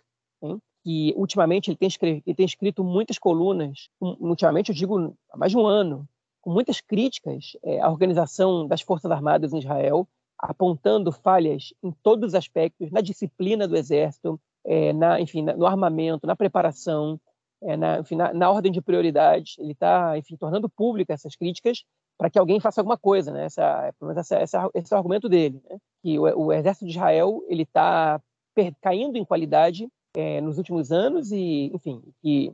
hein? que ultimamente ele tem, ele tem escrito muitas colunas, ultimamente eu digo há mais de um ano, com muitas críticas é, à organização das Forças Armadas em Israel, apontando falhas em todos os aspectos, na disciplina do exército, é, na, enfim, no armamento, na preparação, é, na, enfim, na, na, ordem de prioridades. Ele está, enfim, tornando pública essas críticas para que alguém faça alguma coisa, né? Essa, essa, essa, esse é o argumento dele, né? que o, o, exército de Israel ele está caindo em qualidade é, nos últimos anos e, enfim, que,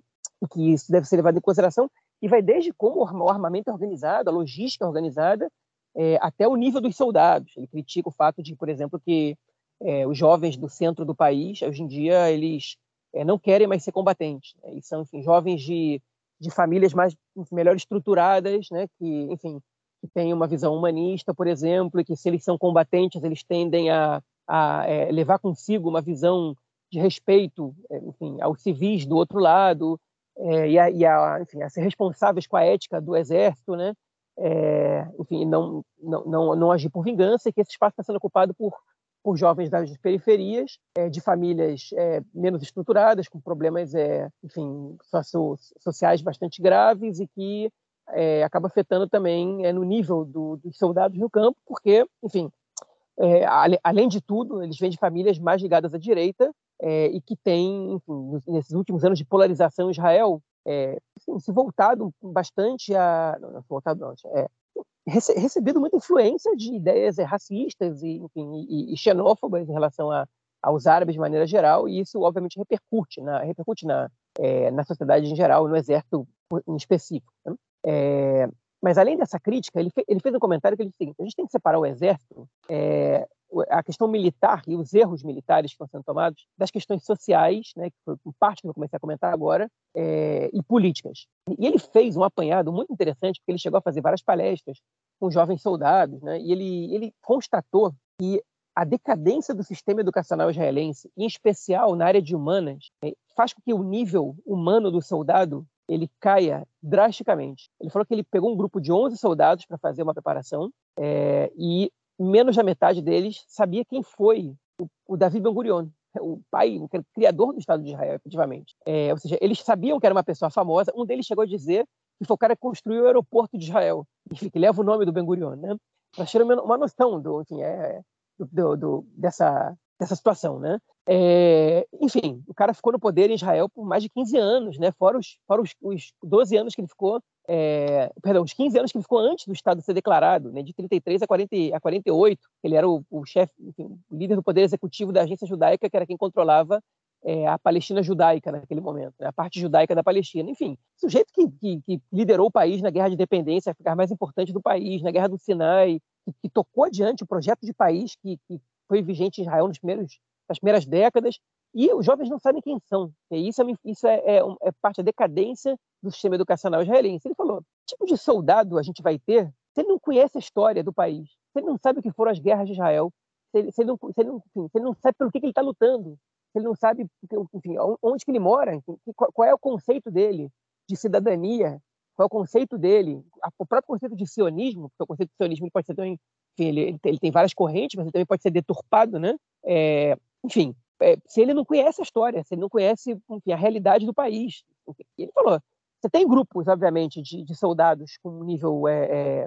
que isso deve ser levado em consideração e vai desde como o armamento é organizado, a logística é organizada, é, até o nível dos soldados. Ele critica o fato de, por exemplo, que é, os jovens do centro do país, hoje em dia, eles é, não querem mais ser combatentes. Né? E são, enfim, jovens de de famílias mais melhor estruturadas, né, que, enfim, que têm uma visão humanista, por exemplo, e que se eles são combatentes, eles tendem a, a é, levar consigo uma visão de respeito, é, enfim, aos civis do outro lado, é, e, a, e a, enfim, a ser responsáveis com a ética do exército, né, é, enfim, não, não, não, não agir por vingança, e que esse espaço está sendo ocupado por por jovens das periferias, é, de famílias é, menos estruturadas, com problemas, é, enfim, sociais bastante graves e que é, acaba afetando também é, no nível do, dos soldados no campo, porque, enfim, é, além de tudo, eles vêm de famílias mais ligadas à direita e que têm, nesses últimos anos de polarização em Israel, assim, se voltado bastante a. Não, não voltado não, é, rece recebido muita influência de ideias racistas e, enfim, e, e xenófobas em relação a, aos árabes de maneira geral, e isso obviamente repercute na, repercute na, é, na sociedade em geral, no exército em específico. Né? É, mas além dessa crítica, ele, fe ele, fez um comentário que ele disse a gente tem que separar o exército, é, a questão militar e os erros militares que estão sendo tomados, das questões sociais, né, que foi parte que eu comecei a comentar agora, é, e políticas. E ele fez um apanhado muito interessante, porque ele chegou a fazer várias palestras com jovens soldados, né, e ele, ele constatou que a decadência do sistema educacional israelense, em especial na área de humanas, é, faz com que o nível humano do soldado ele caia drasticamente. Ele falou que ele pegou um grupo de 11 soldados para fazer uma preparação é, e menos da metade deles sabia quem foi o, o Davi Ben Gurion, o pai, o criador do Estado de Israel, efetivamente. É, ou seja, eles sabiam que era uma pessoa famosa. Um deles chegou a dizer que foi o cara que construiu o aeroporto de Israel, enfim, que leva o nome do Ben Gurion, né? Para ter uma noção do, enfim, é, do, do, dessa, dessa situação, né? É, enfim, o cara ficou no poder em Israel por mais de 15 anos, né? Fora os, fora os, os 12 anos que ele ficou, é, perdão, os 15 anos que ficou antes do Estado ser declarado, né? De 33 a, 40, a 48, ele era o, o chefe, o líder do poder executivo da agência judaica, que era quem controlava é, a Palestina judaica naquele momento, né? a parte judaica da Palestina. Enfim, sujeito que, que, que, liderou o país na guerra de independência, a ficar mais importante do país, na guerra do Sinai, que, que tocou adiante o projeto de país que, que foi vigente em Israel nos primeiros, nas primeiras décadas, E os jovens não sabem quem são. E isso, é, isso é, é, é, parte da decadência do sistema educacional israelense. Ele falou: que tipo de soldado a gente vai ter se ele não conhece a história do país, se ele não sabe o que foram as guerras de Israel, se ele, se ele, não, se ele, não, enfim, se ele não sabe pelo que, que ele está lutando, se ele não sabe enfim, onde que ele mora, qual é o conceito dele de cidadania, qual é o conceito dele, o próprio conceito de sionismo, porque o conceito de sionismo pode ser também, enfim, ele, ele tem várias correntes, mas ele também pode ser deturpado, né? É, enfim, é, se ele não conhece a história, se ele não conhece enfim, a realidade do país. Ele falou, você tem grupos, obviamente, de, de soldados com um nível é, é,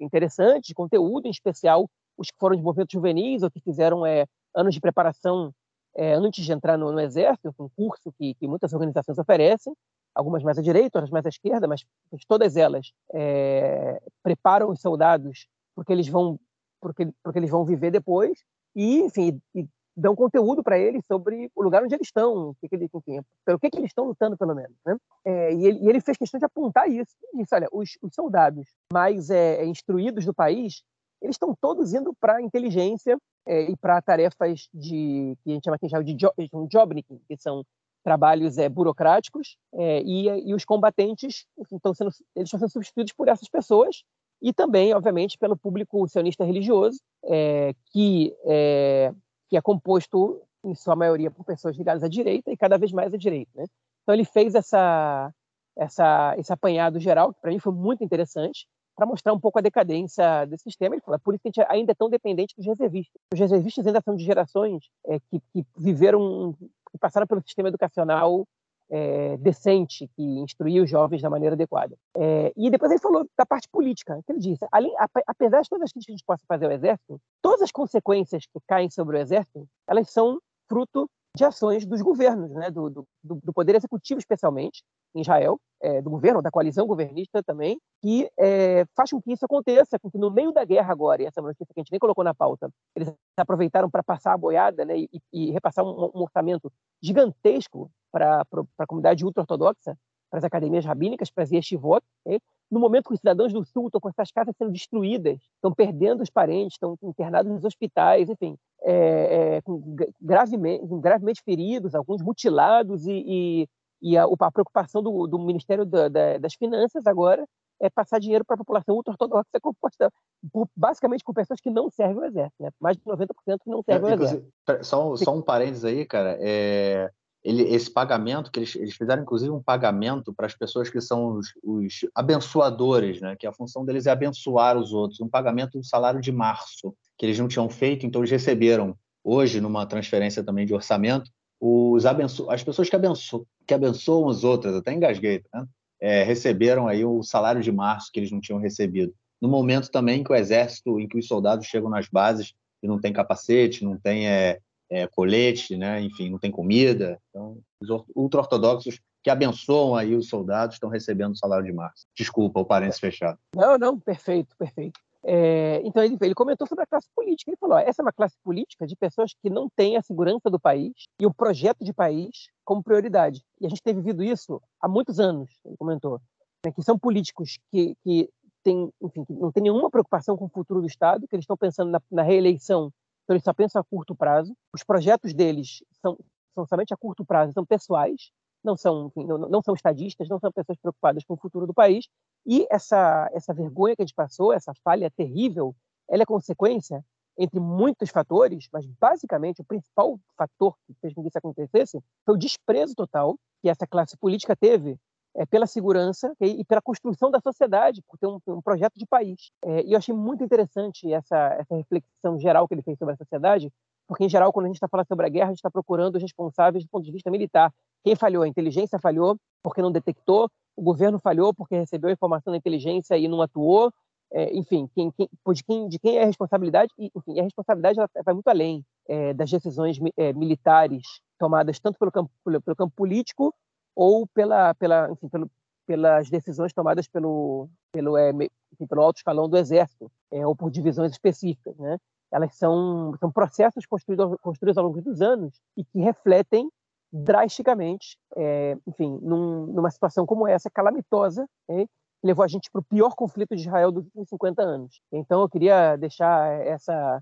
interessante, de conteúdo, em especial os que foram de movimentos juvenis ou que fizeram é, anos de preparação é, antes de entrar no, no Exército, um curso que, que, muitas organizações oferecem, algumas mais à direita, outras mais à esquerda, mas todas elas é, preparam os soldados porque eles vão porque, porque eles vão viver depois e, enfim, e dão conteúdo para eles sobre o lugar onde eles estão, que que ele, enfim, pelo que, que eles estão lutando, pelo menos. Né? É, e, ele, e, ele, fez questão de apontar isso. Ele disse, olha, os, os soldados mais é, instruídos do país, eles estão todos indo para a inteligência é, e para tarefas de que a gente chama aqui de job, jobnicking, que são trabalhos é, burocráticos, é, e, e, os combatentes estão sendo, eles estão sendo substituídos por essas pessoas e também, obviamente, pelo público sionista religioso, é, que é, que é composto, em sua maioria, por pessoas ligadas à direita e cada vez mais à direita. Né? Então, ele fez essa, essa, esse apanhado geral, que para mim foi muito interessante, para mostrar um pouco a decadência desse sistema. Ele falou, é por isso que a gente ainda é tão dependente dos reservistas. Os reservistas ainda são de gerações é, que, que viveram, que passaram pelo sistema educacional é, decente, que instruía os jovens da maneira adequada. É, e depois ele falou da parte política, que ele disse, além, apesar de todas as críticas que a gente possa fazer ao Exército, todas as consequências que caem sobre o Exército, elas são fruto de ações dos governos, né, do, do, do Poder Executivo especialmente, em Israel, é, do governo, da coalizão governista também, que é, faz com que isso aconteça, com que no meio da guerra agora, e essa notícia que a gente nem colocou na pauta, eles aproveitaram para passar a boiada né, e, e repassar um, um orçamento gigantesco para a comunidade ultra-ortodoxa, para as academias rabínicas, para as yeshivot, okay? No momento que os cidadãos do Sul estão com essas casas sendo destruídas, estão perdendo os parentes, estão internados nos hospitais, enfim, é, é, com gravemente, gravemente, feridos, alguns mutilados, e, e, e a, a, preocupação do, do Ministério da, da, das Finanças agora é passar dinheiro para a população ultra-ortodoxa composta por, basicamente por pessoas que não servem ao exército, né? mais de 90% que não servem é, ao exército. Só, só um parênteses aí, cara, é, ele, esse pagamento, que eles, eles fizeram inclusive um pagamento para as pessoas que são os, os, abençoadores, né? que a função deles é abençoar os outros, um pagamento do salário de março, que eles não tinham feito, então eles receberam hoje, numa transferência também de orçamento, os abenço as pessoas que, abenço que abençoam os outros, até engasguei, né? É, receberam aí o salário de março que eles não tinham recebido. No momento também que o exército, em que os soldados chegam nas bases e não tem capacete, não tem é, é, colete, né? enfim, não tem comida. Então, os ultra-ortodoxos que abençoam aí os soldados estão recebendo o salário de março. Desculpa, o parênteses fechado. Não, não, perfeito, perfeito. É, então ele, ele, comentou sobre a classe política. Ele falou: ó, essa é uma classe política de pessoas que não têm a segurança do país e o projeto de país como prioridade. E a gente tem vivido isso há muitos anos. Ele comentou né, que são políticos que, que, tem, enfim, que não têm nenhuma preocupação com o futuro do Estado, que eles estão pensando na, na reeleição então, eles só pensam a curto prazo. Os projetos deles são, são somente a curto prazo, são pessoais, não são, enfim, não, não, são estadistas, não são pessoas preocupadas com o futuro do país. E essa, essa vergonha que a gente passou, essa falha terrível, ela é consequência, entre muitos fatores, mas basicamente o principal fator que fez com que isso acontecesse foi o desprezo total que essa classe política teve é, pela segurança e, pela construção da sociedade, por ter um, um projeto de país. É, e eu achei muito interessante essa, essa reflexão geral que ele fez sobre a sociedade, porque, em geral, quando a gente está falando sobre a guerra, a gente está procurando os responsáveis do ponto de vista militar. Quem falhou? A inteligência falhou porque não detectou, o governo falhou porque recebeu informação da inteligência e não atuou. É, enfim, quem, quem, de, quem, de quem é a responsabilidade? E, enfim, a responsabilidade vai muito além é, das decisões é, militares tomadas tanto pelo campo, pelo campo político ou pela, pela, enfim, pelo, pelas decisões tomadas pelo, pelo, é, enfim, pelo alto escalão do Exército, é, ou por divisões específicas. Né? Elas são, são processos construídos, construídos ao longo dos anos e que refletem drasticamente, é, enfim, num, numa situação como essa, calamitosa, é, que levou a gente para o pior conflito de Israel dos últimos 50 anos. Então, eu queria deixar essa,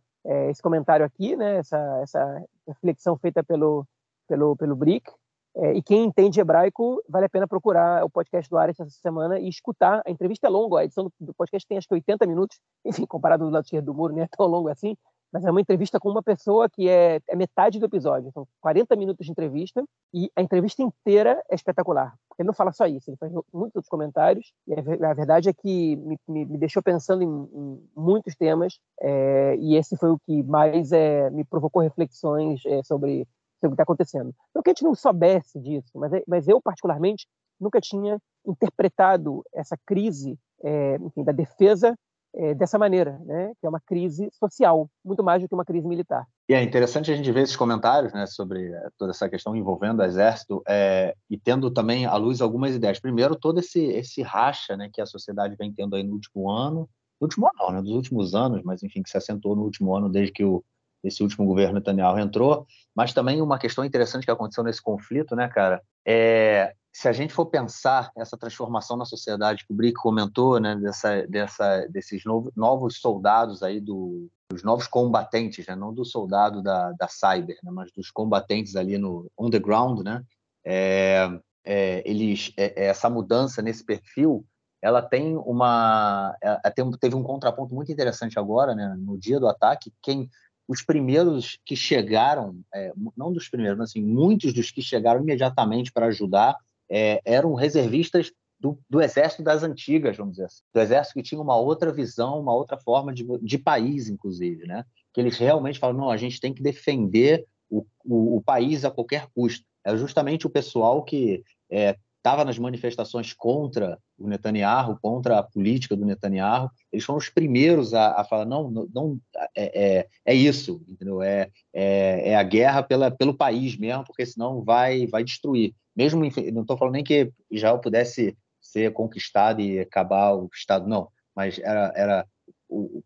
esse comentário aqui, né, essa, essa reflexão feita pelo, pelo, pelo BRIC. É, e quem entende hebraico, vale a pena procurar o podcast do Ares essa semana e escutar. A entrevista é longa, a edição do podcast tem acho que 80 minutos, enfim, comparado do lado esquerdo do muro, não é tão longo assim, mas é uma entrevista com uma pessoa que é, é metade do episódio. São 40 minutos de entrevista e a entrevista inteira é espetacular. Ele não fala só isso, ele faz muitos outros comentários e a, verdade é que me, me, me deixou pensando em, em muitos temas é, e esse foi o que mais é, me provocou reflexões é, sobre sobre o que está acontecendo. Não que a gente não soubesse disso, mas, é, mas eu, particularmente, nunca tinha interpretado essa crise é, enfim, da defesa é, dessa maneira, né? que é uma crise social, muito mais do que uma crise militar. E é interessante a gente ver esses comentários né, sobre eh, toda essa questão envolvendo o exército é, e tendo também à luz algumas ideias. Primeiro, todo esse, esse racha né, que a sociedade vem tendo aí no último ano, no último ano, não, né, dos últimos anos, mas enfim, que se assentou no último ano desde que o, esse último governo Netanyahu entrou, mas também uma questão interessante que aconteceu nesse conflito, né, cara, é se a gente for pensar essa transformação na sociedade que o Brick comentou, né, dessa, dessa, desses novos, soldados aí do, dos novos combatentes, né, não do soldado da, da cyber, né, mas dos combatentes ali no on the ground, né, é, é, eles, é, é essa mudança nesse perfil, ela tem uma, ela teve um contraponto muito interessante agora, né, no dia do ataque, quem os primeiros que chegaram, é, não dos primeiros, mas assim, muitos dos que chegaram imediatamente para ajudar é, eram reservistas do, do, exército das antigas, vamos dizer assim, do exército que tinha uma outra visão, uma outra forma de, de país, inclusive, né? Que eles realmente falam, não, a gente tem que defender o, o, o país a qualquer custo. É justamente o pessoal que é, estava nas manifestações contra o Netanyahu, contra a política do Netanyahu, eles foram os primeiros a, a falar não, não é, é, é isso, entendeu? É, é, é, a guerra pela, pelo país mesmo, porque senão vai vai destruir. Mesmo não estou falando nem que Israel pudesse ser conquistado e acabar o Estado, não, mas era, era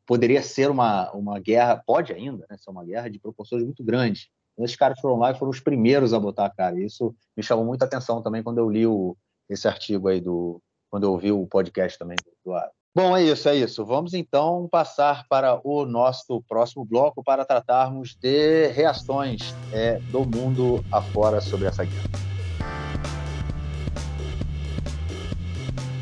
poderia ser uma, uma guerra, pode ainda né, ser uma guerra de proporções muito grandes, esses caras foram lá e foram os primeiros a botar a cara. Isso me chamou muita atenção também quando eu li o, esse artigo aí do. quando eu ouvi o podcast também do, do Bom, é isso, é isso. Vamos então passar para o nosso próximo bloco para tratarmos de reações é, do mundo afora sobre essa guerra.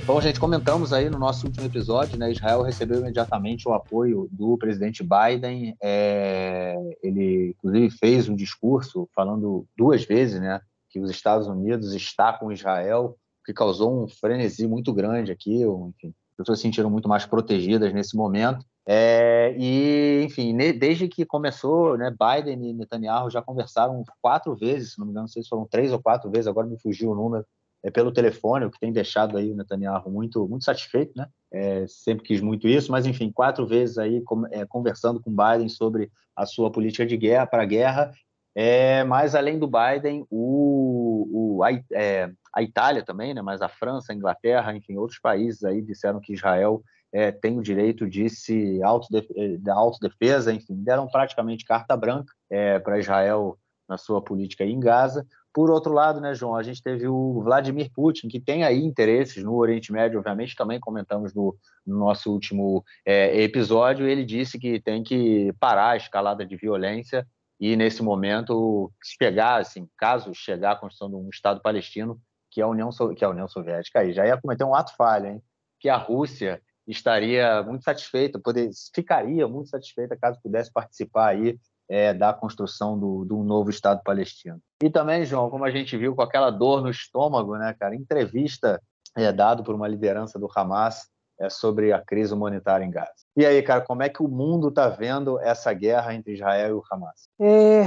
Bom, gente, comentamos aí no nosso último episódio, né? Israel recebeu imediatamente o apoio do presidente Biden. É, ele, inclusive, fez um discurso falando duas vezes, né? Que os Estados Unidos está com Israel, que causou um frenesi muito grande aqui. Enfim, as pessoas se sentiram muito mais protegidas nesse momento. É, e, enfim, desde que começou, né, Biden e Netanyahu já conversaram quatro vezes, se não me engano, não sei se foram três ou quatro vezes, agora me fugiu o número, é, pelo telefone, o que tem deixado aí o Netanyahu muito, muito satisfeito, né? É, sempre quis muito isso, mas enfim, quatro vezes aí com, é, conversando com Biden sobre a sua política de guerra para a guerra. É, mas além do Biden, o, o a, é, a, Itália também, né? Mas a França, a Inglaterra, enfim, outros países aí disseram que Israel é, tem o direito de se autodefesa, da autodefesa, enfim, deram praticamente carta branca é, para Israel na sua política em Gaza. Por outro lado, né, João, a gente teve o Vladimir Putin, que tem aí interesses no Oriente Médio, obviamente, também comentamos no, no nosso último é, episódio. Ele disse que tem que parar a escalada de violência e, nesse momento, chegar, assim, caso chegar a construção de um Estado palestino, que a União, que é a União Soviética, aí já ia cometer um ato falho, hein? Que a Rússia estaria muito satisfeita, poder, ficaria muito satisfeita caso pudesse participar aí é, da construção do, do novo Estado palestino. E também, João, como a gente viu com aquela dor no estômago, né, cara, entrevista é, dado por uma liderança do Hamas é, sobre a crise humanitária em Gaza. E aí, cara, como é que o mundo está vendo essa guerra entre Israel e o Hamas? É,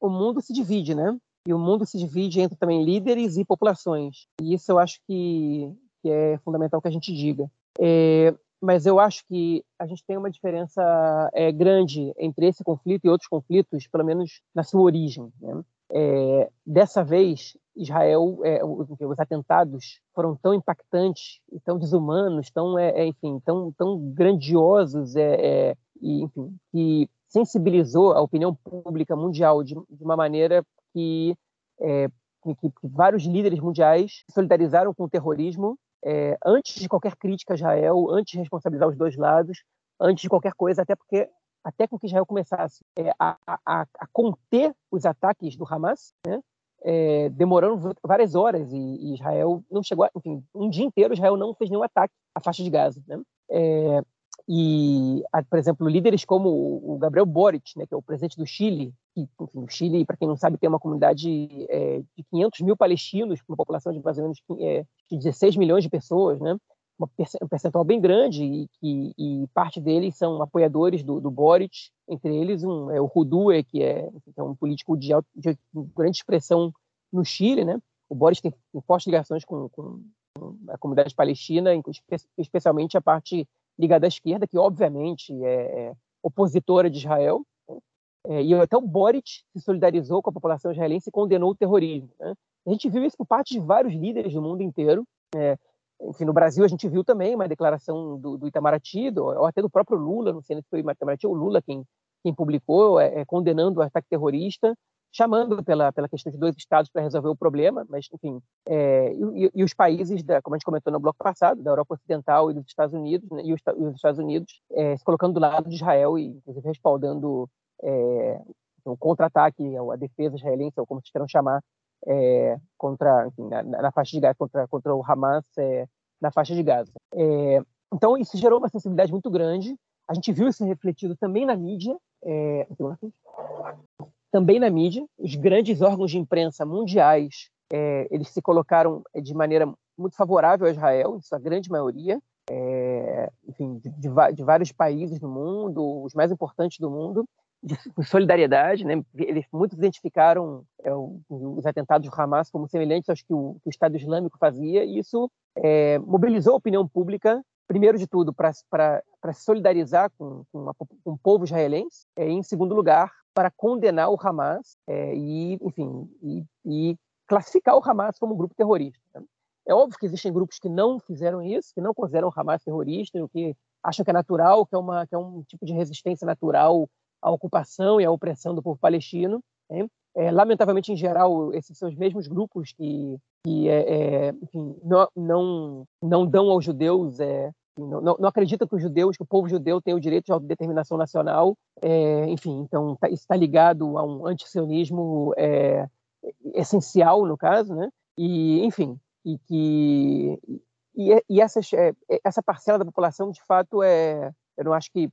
o mundo se divide, né? E o mundo se divide entre também líderes e populações. E isso eu acho que, que é fundamental que a gente diga. É, mas eu acho que a gente tem uma diferença é, grande entre esse conflito e outros conflitos, pelo menos na sua origem. Né? É, dessa vez, Israel, é, os, os, atentados foram tão impactantes, tão desumanos, tão, é, é, enfim, tão, tão grandiosos, é, e, enfim, que sensibilizou a opinião pública mundial de, de uma maneira que, que, que vários líderes mundiais solidarizaram com o terrorismo é, antes de qualquer crítica a Israel, antes de responsabilizar os dois lados, antes de qualquer coisa, até porque até com que Israel começasse é, a, a, a, conter os ataques do Hamas, né? é, demorando várias horas e, e, Israel não chegou, a, enfim, um dia inteiro Israel não fez nenhum ataque à faixa de Gaza, né? E, por exemplo, líderes como o Gabriel Boric, né, que é o presidente do Chile, que, enfim, o Chile, para quem não sabe, tem uma comunidade é, de 500 mil palestinos, uma população de mais ou menos é, de 16 milhões de pessoas, né? um percentual bem grande e, e, parte deles são apoiadores do, do Boric, entre eles um, é o Rudue, que é, é um político de, de, grande expressão no Chile, né? O Boric tem, tem fortes ligações com, com, a comunidade palestina, especialmente a parte ligada à esquerda, que obviamente é, é opositora de Israel. Né? É, e até o Boric se solidarizou com a população israelense e condenou o terrorismo. Né? A gente viu isso por parte de vários líderes do mundo inteiro. É, enfim, no Brasil a gente viu também uma declaração do, do Itamaraty, do, ou até do próprio Lula, não sei se foi o Itamaraty ou o Lula quem, quem publicou, é, é, condenando o ataque terrorista, chamando pela, pela questão de dois estados para resolver o problema, mas, enfim, é, e, e, os países, da, como a gente comentou no bloco passado, da Europa Ocidental e dos Estados Unidos, né, e, os, e, os, Estados Unidos é, se colocando do lado de Israel e, inclusive, respaldando é, o contra-ataque, a defesa israelense, ou como vocês queiram chamar, é, contra, enfim, na, na, faixa de Gaza, contra, contra o Hamas é, na faixa de Gaza. É, então, isso gerou uma sensibilidade muito grande. A gente viu isso refletido também na mídia. É, também na mídia, os grandes órgãos de imprensa mundiais é, eles se colocaram de maneira muito favorável a Israel, em sua grande maioria, é, enfim, de, de, de, vários países do mundo, os mais importantes do mundo, de solidariedade, né? Eles muitos identificaram é, os atentados do Hamas como semelhantes aos que o, que o Estado Islâmico fazia, e isso é, mobilizou a opinião pública, primeiro de tudo, para se solidarizar com, com, com, o povo israelense, é, e, em segundo lugar, para condenar o Hamas é, e, enfim, e, e, classificar o Hamas como um grupo terrorista. Né? É óbvio que existem grupos que não fizeram isso, que não consideram o Hamas terrorista, o que acham que é natural, que é, uma, que é um tipo de resistência natural à ocupação e à opressão do povo palestino. Né? É, lamentavelmente, em geral, esses são os mesmos grupos que, que é, é, enfim, não, não, não dão aos judeus, é, não, não, não acreditam que os judeus, que o povo judeu tem o direito de autodeterminação nacional. É, enfim, então tá, isso está ligado a um antisionismo é, essencial, no caso, né? E, enfim, e que e, e essas, essa parcela da população, de fato, é, eu não acho que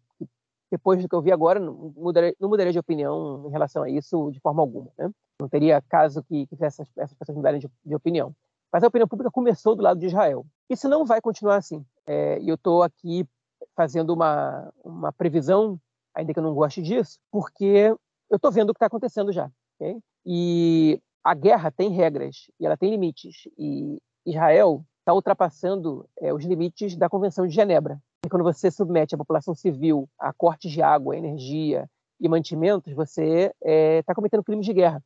depois do que eu vi agora, não mudaria, não mudaria de opinião em relação a isso de forma alguma. Né? Não teria caso que, que essas, essas pessoas mudarem de, de, opinião. Mas a opinião pública começou do lado de Israel. Isso não vai continuar assim. É, eu estou aqui fazendo uma, uma previsão, ainda que eu não goste disso, porque eu estou vendo o que está acontecendo já. Okay? E a guerra tem regras e ela tem limites. E Israel está ultrapassando é, os limites da Convenção de Genebra. E quando você submete a população civil a cortes de água, energia e mantimentos, você está é, tá cometendo crimes de guerra.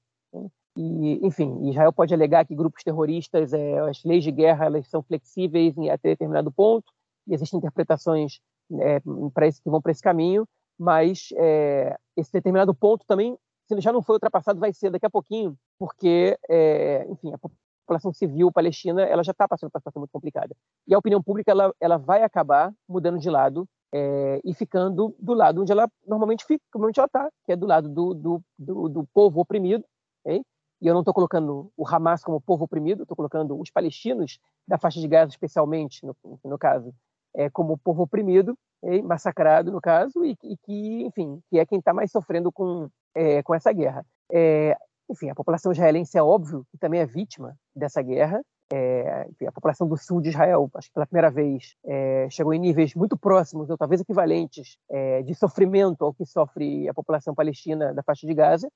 Né? E, enfim, Israel pode alegar que grupos terroristas, é, as leis de guerra, elas são flexíveis até determinado ponto, e existem interpretações é, para esse, que vão para esse caminho, mas é, esse determinado ponto também, se ele já não foi ultrapassado, vai ser daqui a pouquinho, porque, é, enfim, a população civil palestina ela já está passando por uma situação muito complicada. E a opinião pública ela, ela vai acabar mudando de lado é, e ficando do lado onde ela normalmente fica, normalmente ela está, que é do lado do, do, do, do povo oprimido. Okay? E eu não estou colocando o Hamas como povo oprimido, estou colocando os palestinos da faixa de Gaza, especialmente, no, no caso, é, como povo oprimido, okay? massacrado, no caso, e, e, que, enfim, que é quem está mais sofrendo com, é, com essa guerra. É, enfim, a população israelense é óbvio que também é vítima dessa guerra. É, enfim, a população do sul de Israel, acho que pela primeira vez, é, chegou em níveis muito próximos, ou talvez equivalentes, é, de sofrimento ao que sofre a população palestina da faixa de Gaza.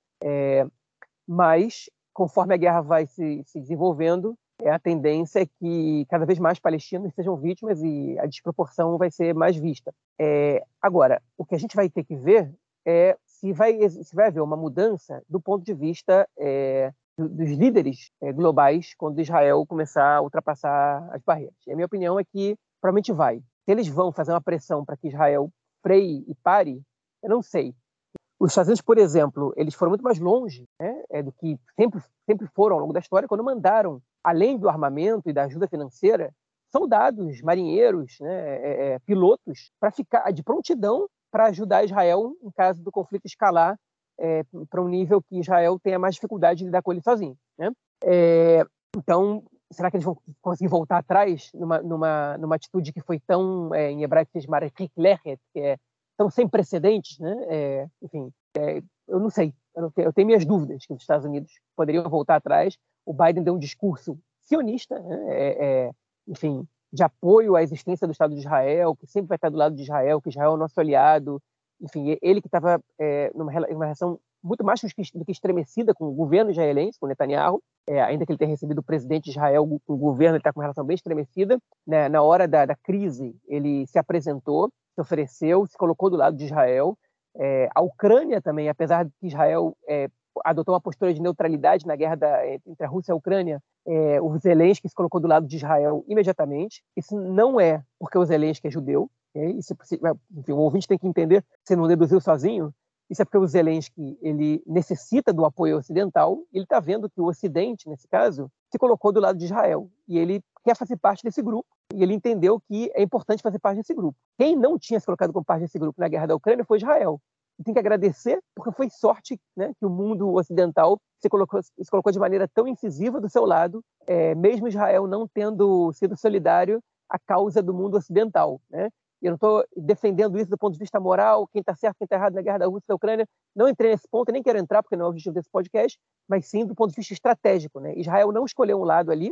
Mas, conforme a guerra vai se, se desenvolvendo, é, a tendência é que cada vez mais palestinos sejam vítimas e a desproporção vai ser mais vista. É, agora, o que a gente vai ter que ver é se vai, se vai haver uma mudança do ponto de vista é, dos líderes é, globais quando Israel começar a ultrapassar as barreiras. E a minha opinião é que provavelmente vai. Se eles vão fazer uma pressão para que Israel freie e pare, eu não sei. Os Estados Unidos, por exemplo, eles foram muito mais longe né, é, do que sempre, sempre foram ao longo da história quando mandaram, além do armamento e da ajuda financeira, soldados, marinheiros, né, é, é pilotos, para ficar de prontidão para ajudar Israel em caso do conflito escalar é, para um nível que Israel tenha mais dificuldade de lidar com ele sozinho. Né? É, então, será que eles vão conseguir voltar atrás numa, numa, numa atitude que foi tão, é, em hebraico, que é tão sem precedentes? Né? É, enfim, é, eu não sei. Eu, não tenho, eu, tenho, minhas dúvidas que os Estados Unidos poderiam voltar atrás. O Biden deu um discurso sionista, né? É, é, enfim, de apoio à existência do Estado de Israel, que sempre vai estar do lado de Israel, que Israel é o nosso aliado. Enfim, ele que estava é, numa, numa relação muito mais do que estremecida com o governo israelense, com Netanyahu, é, ainda que ele tenha recebido o presidente de Israel, o governo está com uma relação bem estremecida. Né? Na hora da, da, crise, ele se apresentou, se ofereceu, se colocou do lado de Israel. É, a Ucrânia também, apesar de que Israel é, adotou uma postura de neutralidade na guerra da, entre a Rússia e a Ucrânia, é, o Zelensky se colocou do lado de Israel imediatamente. Isso não é porque o Zelensky é judeu. É, isso, enfim, o ouvinte tem que entender, você não deduziu sozinho, isso é porque o Zelensky ele necessita do apoio ocidental. Ele está vendo que o Ocidente, nesse caso, se colocou do lado de Israel e ele quer fazer parte desse grupo. E ele entendeu que é importante fazer parte desse grupo. Quem não tinha se colocado como parte desse grupo na guerra da Ucrânia foi Israel. E tem que agradecer, porque foi sorte né, que o mundo ocidental se colocou, se colocou de maneira tão incisiva do seu lado, é, mesmo Israel não tendo sido solidário à causa do mundo ocidental. Né? eu não estou defendendo isso do ponto de vista moral, quem está certo, quem está errado na guerra da Rússia e da Ucrânia. Não entrei nesse ponto, nem quero entrar, porque não é o objetivo desse podcast, mas sim do ponto de vista estratégico. Né? Israel não escolheu um lado ali,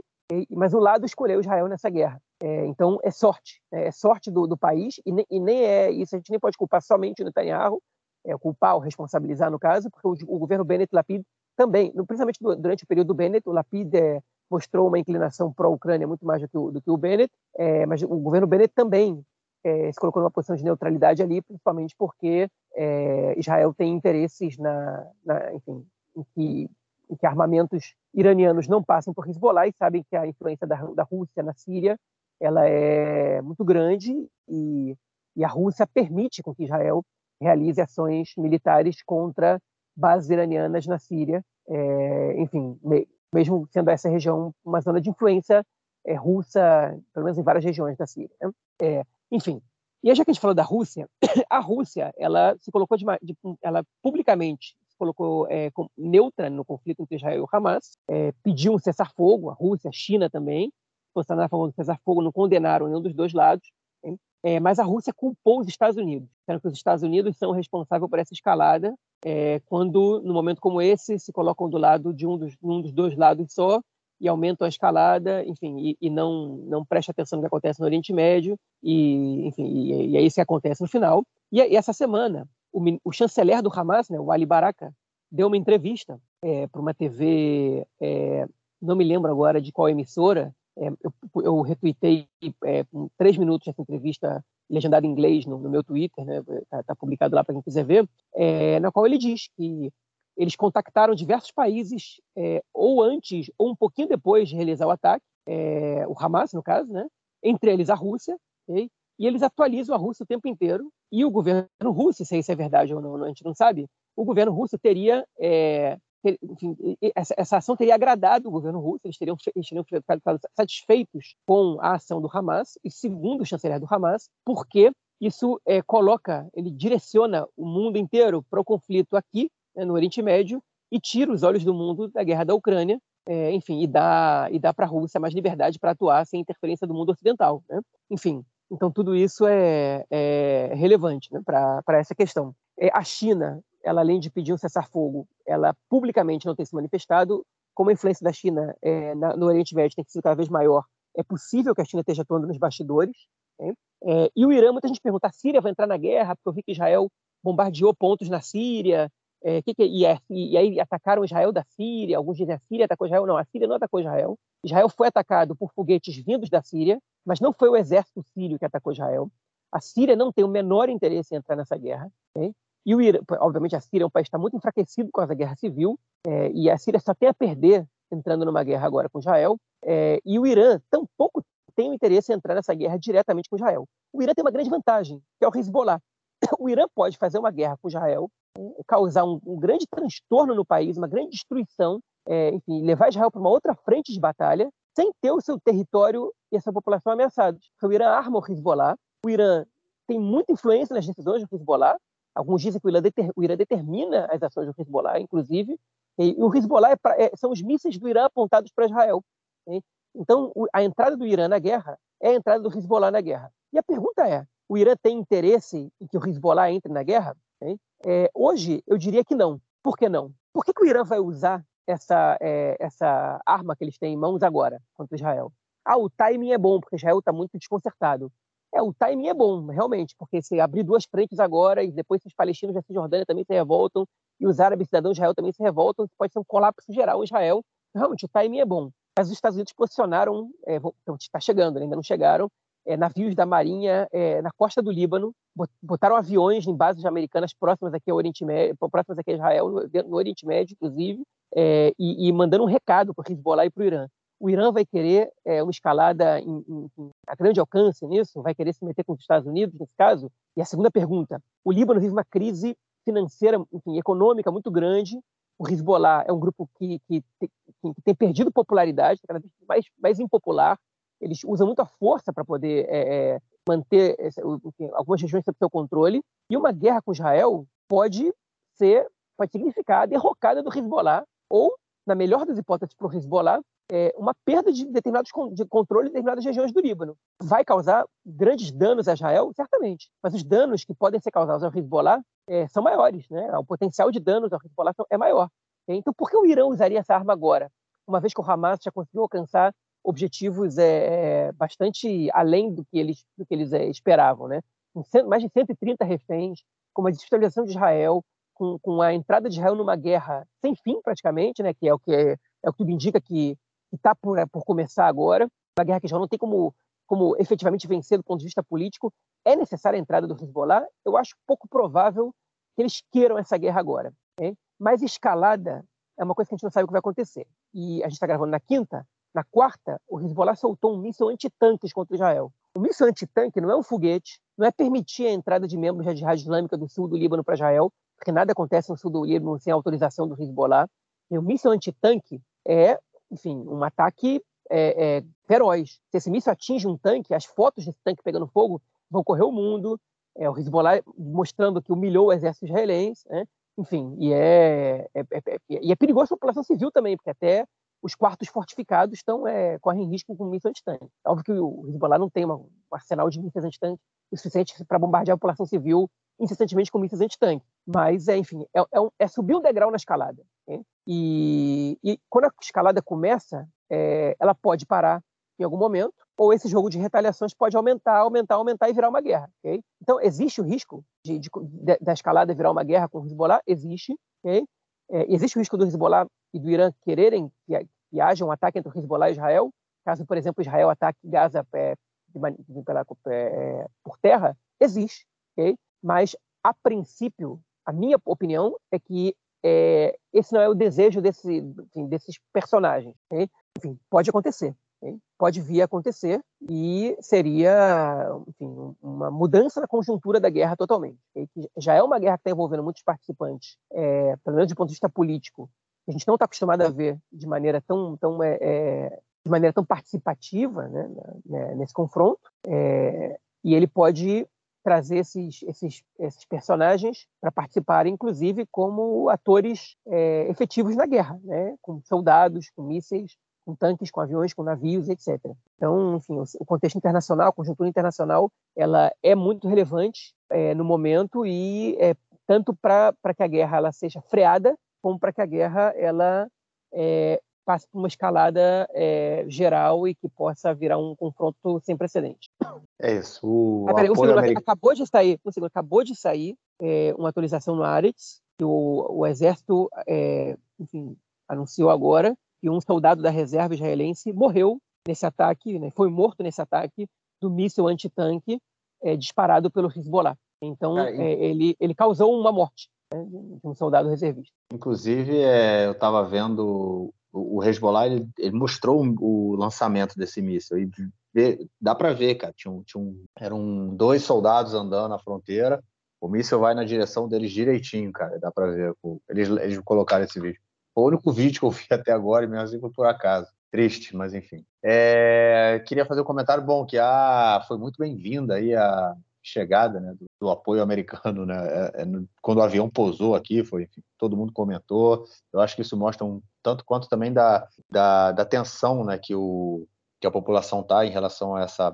mas o lado escolheu Israel nessa guerra. É, então, é sorte. Né? É sorte do, do país, e nem, e nem, é isso, a gente nem pode culpar somente o Netanyahu, é, culpar ou responsabilizar, no caso, porque o, o governo Bennett Lapid também, principalmente durante o período do Bennett, o Lapid é, mostrou uma inclinação pró-Ucrânia muito mais do que o, do que o Bennett, é, mas o governo Bennett também é, se colocou numa posição de neutralidade ali, principalmente porque é, Israel tem interesses na, na enfim, em que, em que, armamentos iranianos não passem por Hezbollah e sabem que a influência da, da Rússia na Síria ela é muito grande e, e, a Rússia permite com que Israel realize ações militares contra bases iranianas na Síria, é, enfim, me, mesmo sendo essa região uma zona de influência é, russa, pelo menos em várias regiões da Síria. Né? É, enfim, e já que a gente falou da Rússia, <coughs> a Rússia ela se colocou de, de ela publicamente colocou é, neutra no conflito entre Israel e Hamas, é, pediu um cessar-fogo, a Rússia, a China também, posicionaram a favor do cessar-fogo, não condenaram nenhum dos dois lados, é, mas a Rússia culpou os Estados Unidos, sendo que os Estados Unidos são responsáveis por essa escalada, é, quando, no momento como esse, se colocam do lado de um dos, um dos dois lados só e aumentam a escalada, enfim, e, e, não não presta atenção no que acontece no Oriente Médio e, enfim, e, e é isso que acontece no final. E, e essa semana, o, o, chanceler do Hamas, né, o Ali Baraka, deu uma entrevista é, para uma TV, é, não me lembro agora de qual emissora, é, eu, eu retuitei é, três minutos essa entrevista legendada em inglês no, no meu Twitter, né, tá, tá publicado lá para quem quiser ver, é, na qual ele diz que eles contactaram diversos países, é, ou antes ou um pouquinho depois de realizar o ataque, o Hamas, no caso, né? entre eles a Rússia, okay? E eles atualizam a Rússia o tempo inteiro, e o governo russo, se isso é verdade ou não, a gente não sabe, o governo russo teria, é, ter, enfim, essa, essa, ação teria agradado o governo russo, eles teriam, eles teriam ficado satisfeitos com a ação do Hamas, e segundo o chanceler do Hamas, porque isso é, coloca, ele direciona o mundo inteiro para o conflito aqui, né, no Oriente Médio e tira os olhos do mundo da guerra da Ucrânia, é, enfim, e dá, e dá para a Rússia mais liberdade para atuar sem interferência do mundo ocidental. Né? Enfim, então tudo isso é, é relevante né, para essa questão. É, a China, ela além de pedir um cessar-fogo, ela publicamente não tem se manifestado. Como a influência da China é, na, no Oriente Médio tem sido cada vez maior, é possível que a China esteja atuando nos bastidores. Né? É, e o Irã, muita gente pergunta: a Síria vai entrar na guerra? Porque eu vi que Israel bombardeou pontos na Síria, é, que que, e, é, e, aí atacaram Israel da Síria, alguns dizem a Síria atacou Israel, não, a Síria não atacou Israel. Israel foi atacado por foguetes vindos da Síria, mas não foi o exército sírio que atacou Israel. A Síria não tem o menor interesse em entrar nessa guerra. Okay? E o Irã, obviamente, a Síria é um país que está muito enfraquecido com essa guerra civil, é, e a Síria só tem a perder entrando numa guerra agora com Israel. É, e o Irã tampouco tem o interesse em entrar nessa guerra diretamente com Israel. O Irã tem uma grande vantagem, que é o Hezbollah. <coughs> O Irã pode fazer uma guerra com Israel causar um, um, grande transtorno no país, uma grande destruição, é, enfim, levar Israel para uma outra frente de batalha, sem ter o seu território e essa população ameaçados. Então, o Irã arma o Hezbollah, o Irã tem muita influência nas decisões do Hezbollah, Alguns dizem que o Irã, deter, o Irã determina as ações do Hezbollah, inclusive, e, e o Hezbollah é pra, é, são os mísseis do Irã apontados para Israel. Então, o, a entrada do Irã na guerra é a entrada do Hezbollah na guerra. E a pergunta é: o Irã tem interesse em que o Hezbollah entre na guerra? É, hoje, eu diria que não. Por que não? Por que, que o Irã vai usar essa, é, essa arma que eles têm em mãos agora contra Israel? Ah, o timing é bom, porque Israel está muito desconcertado. É, o timing é bom, realmente, porque se abrir duas frentes agora e depois os palestinos da Cisjordânia também se revoltam e os árabes cidadãos de Israel também se revoltam, pode ser um colapso geral em Israel. Realmente, o timing é bom. Mas os Estados Unidos posicionaram, é, então está chegando, né, ainda não chegaram, é, navios da Marinha é, na costa do Líbano, botaram aviões em bases americanas próximas aqui ao Oriente Médio, próximas aqui a Israel, no, no Oriente Médio, inclusive, é, e, e, mandando um recado para o Hezbollah e para o Irã o Irã vai querer é, uma escalada em, em, em, a grande alcance nisso? Vai querer se meter com os Estados Unidos, nesse caso? E a segunda pergunta: o Líbano vive uma crise financeira, enfim, econômica muito grande. O Hezbollah é um grupo que, que, que, tem perdido popularidade, está cada vez mais, mais impopular. Eles usam muita força para poder é, manter enfim, algumas regiões sob seu controle. E uma guerra com Israel pode ser, pode significar a derrocada do Hezbollah ou na melhor das hipóteses para o Hezbollah, é, uma perda de determinados de controle em determinadas regiões do Líbano. Vai causar grandes danos a Israel? Certamente. Mas os danos que podem ser causados ao Hezbollah é, são maiores. Né? O potencial de danos ao Hezbollah é maior. Então, por que o Irã usaria essa arma agora? Uma vez que o Hamas já conseguiu alcançar objetivos é, é bastante além do que eles, do que eles é, esperavam. Né? Mais de 130 reféns, com uma desestabilização de Israel, com, com, a entrada de Israel numa guerra sem fim, praticamente, né? que é o que, é, é o que tudo indica que está por, é, por começar agora, uma guerra que já não tem como, como efetivamente vencer do ponto de vista político, é necessária a entrada do Hezbollah. Eu acho pouco provável que eles queiram essa guerra agora. Hein? Mas escalada é uma coisa que a gente não sabe o que vai acontecer. E a gente está gravando na quinta, na quarta, o Hezbollah soltou um míssil antitanques contra Israel. O míssil antitanque não é um foguete, não é permitir a entrada de membros da Jihad Islâmica do sul do Líbano para Israel, porque nada acontece no sul do Líbano sem autorização do Hezbollah. E o míssil antitanque é enfim, um ataque é, é, feroz. Se esse míssil atinge um tanque, as fotos desse tanque pegando fogo vão correr o mundo. É, o Hezbollah mostrando que humilhou o exército israelense, né? enfim, e é, é, é, e é perigoso para a população civil também, porque até os quartos fortificados estão, é, correm risco com mísseis antitanque. Óbvio que o Hezbollah não tem uma, um arsenal de mísseis antitanque o suficiente para bombardear a população civil incessantemente com mísseis antitanque. Mas, é, enfim, é, é, é, subir um degrau na escalada. Né? E, e, quando a escalada começa, é, ela pode parar em algum momento, ou esse jogo de retaliações pode aumentar, aumentar, aumentar e virar uma guerra. Okay? Então, existe o risco de, de, de, da escalada virar uma guerra com o Hezbollah? Existe. Okay? É, existe o risco do Hezbollah e do Irã quererem que, que haja um ataque entre o Hezbollah e Israel? Caso, por exemplo, Israel ataque Gaza é, pela, é, por terra? Existe. Okay? Mas, a princípio, a minha opinião é que é, esse não é o desejo desse, enfim, desses personagens. Okay? Enfim, pode acontecer. Okay? Pode vir a acontecer e seria enfim, uma mudança na conjuntura da guerra totalmente. Okay? já é uma guerra que está envolvendo muitos participantes, é, pelo menos do ponto de vista político, a gente não está acostumado a ver de maneira tão, tão é, é de maneira tão participativa né, né, nesse confronto. É, e ele pode trazer esses, esses, esses personagens para participarem, inclusive, como atores é, efetivos na guerra, né? com soldados, com mísseis, com tanques, com aviões, com navios, etc. Então, enfim, o, contexto internacional, a conjuntura internacional, ela é muito relevante é, no momento e é, tanto para que a guerra ela seja freada, como para que a guerra ela é, passe por uma escalada é, geral e que possa virar um confronto sem precedente. É isso. O ah, peraí, segundo, americano... acabou de sair, um segundo, acabou de sair é, uma atualização no Aretz, que o, o exército é, enfim, anunciou agora que um soldado da reserva israelense morreu nesse ataque, né, foi morto nesse ataque do míssil antitanque é, disparado pelo Hezbollah. Então, e... ele, ele causou uma morte né, de um soldado reservista. Inclusive, é, eu estava vendo o, Hezbollah ele, ele, mostrou o lançamento desse míssil e vê, dá para ver, cara, tinha um, tinha um, eram dois soldados andando na fronteira, o míssil vai na direção deles direitinho, cara, dá para ver, eles, eles colocaram esse vídeo. Foi o único vídeo que eu vi <laughs> até agora, mesmo assim por acaso. Triste, mas enfim. É, queria fazer um comentário bom, que a, foi muito bem-vinda aí a, chegada né, do, do, apoio americano. Né? É, é, quando o avião pousou aqui, foi enfim, todo mundo comentou. Eu acho que isso mostra um tanto quanto também da, da, da tensão né, que, o, que a população está em relação a essa.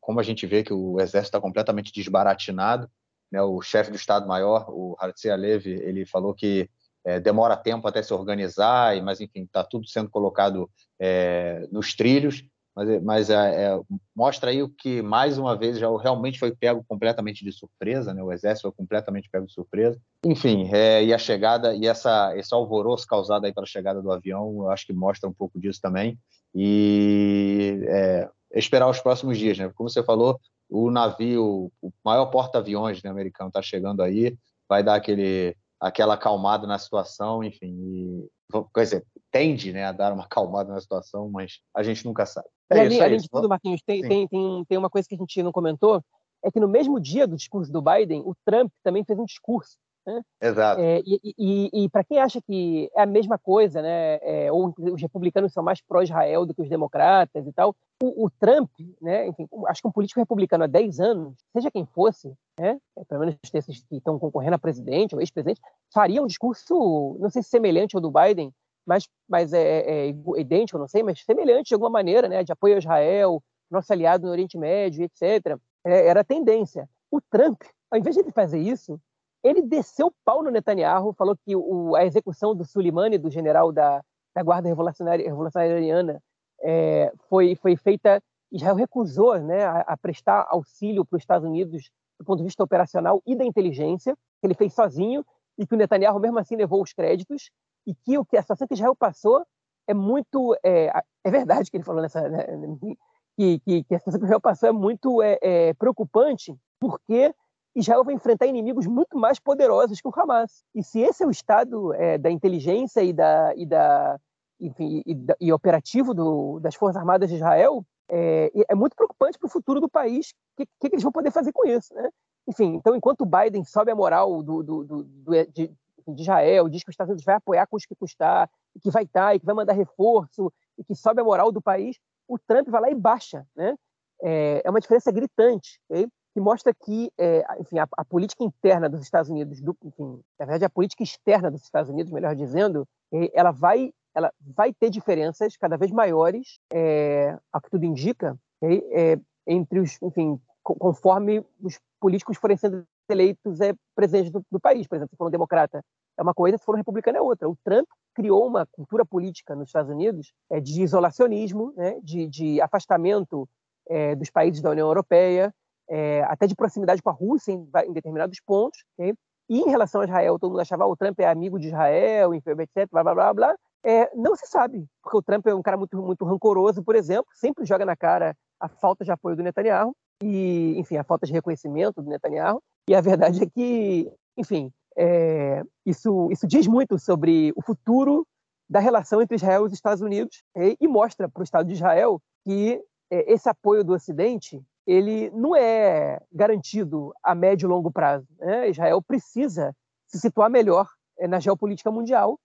Como a gente vê que o exército está completamente desbaratinado. Né? O chefe do Estado-Maior, o Hartzia Alevi, ele falou que é, demora tempo até se organizar, mas enfim, está tudo sendo colocado é, nos trilhos mas, mas é, é, mostra aí o que, mais uma vez, já realmente foi pego completamente de surpresa, né? o Exército foi completamente pego de surpresa. Enfim, é, e a chegada, e essa, esse alvoroço causado aí pela chegada do avião, eu acho que mostra um pouco disso também. E é, esperar os próximos dias, né? Como você falou, o navio, o maior porta-aviões né, americano está chegando aí, vai dar aquele, aquela acalmada na situação, enfim, e, quer dizer, tende né, a dar uma <laughs> acalmada na situação, mas a gente nunca sabe. É e além, além de tudo, Marquinhos, tem, tem, tem, tem uma coisa que a gente não comentou, é que no mesmo dia do discurso do Biden, o Trump também fez um discurso. Né? Exato. É, e, e, e para quem acha que é a mesma coisa, né, é, ou os republicanos são mais pró-Israel do que os democratas e tal, o, o, Trump, né, enfim, acho que um político republicano há 10 anos, seja quem fosse, né, é, pelo menos esses que estão concorrendo a presidente ou ex-presidente, faria um discurso, não sei se semelhante ao do Biden, mas, mas é, é, é idêntico, não sei, mas semelhante de alguma maneira, né, de apoio a Israel, nosso aliado no Oriente Médio, etc. É, era a tendência. O Trump, ao invés de ele fazer isso, ele desceu o pau no Netanyahu, falou que o, a execução do Soleimani, do general da, da Guarda Revolucionária, Revolucionária é, foi, foi feita. Israel recusou né, a, a prestar auxílio para os Estados Unidos do ponto de vista operacional e da inteligência, que ele fez sozinho, e que o Netanyahu, mesmo assim, levou os créditos e que o que a situação que Israel passou é muito é, é verdade que ele falou nessa né, que, que, que, a situação que Israel passou é muito é, é, preocupante porque Israel vai enfrentar inimigos muito mais poderosos que o Hamas. E se esse é o estado é, da inteligência e da e da enfim e, e operativo do, das forças armadas de Israel é, é muito preocupante para o futuro do país o que, que, eles vão poder fazer com isso né? Enfim então enquanto o Biden sobe a moral do, do, do de, de Israel, diz que os Estados Unidos vai apoiar com os que custar, e que vai estar, e que vai mandar reforço, e que sobe a moral do país, o Trump vai lá e baixa. Né? É, é uma diferença gritante, okay? que mostra que é, enfim, a, a, política interna dos Estados Unidos, do, enfim, na verdade, a política externa dos Estados Unidos, melhor dizendo, ela vai ela vai ter diferenças cada vez maiores, é, ao que tudo indica? É, entre os, enfim, conforme os políticos forem sendo eleitos é, presidentes do, do, país. Por exemplo, se for um democrata é uma coisa, se for um republicano é outra. O Trump criou uma cultura política nos Estados Unidos é, de isolacionismo, né, de, de afastamento é, dos países da União Europeia, é, até de proximidade com a Rússia em, em determinados pontos. Okay? E em relação a Israel, todo mundo achava que ah, o Trump é amigo de Israel, etc, blá, blá, blá, blá. É, não se sabe, porque o Trump é um cara muito, muito rancoroso, por exemplo, sempre joga na cara a falta de apoio do Netanyahu e, enfim, a falta de reconhecimento do Netanyahu. E a verdade é que, enfim, é, isso, isso diz muito sobre o futuro da relação entre Israel e os Estados Unidos e, e mostra para o Estado de Israel que é, esse apoio do Ocidente ele não é garantido a médio e longo prazo. Né? Israel precisa se situar melhor é, na geopolítica mundial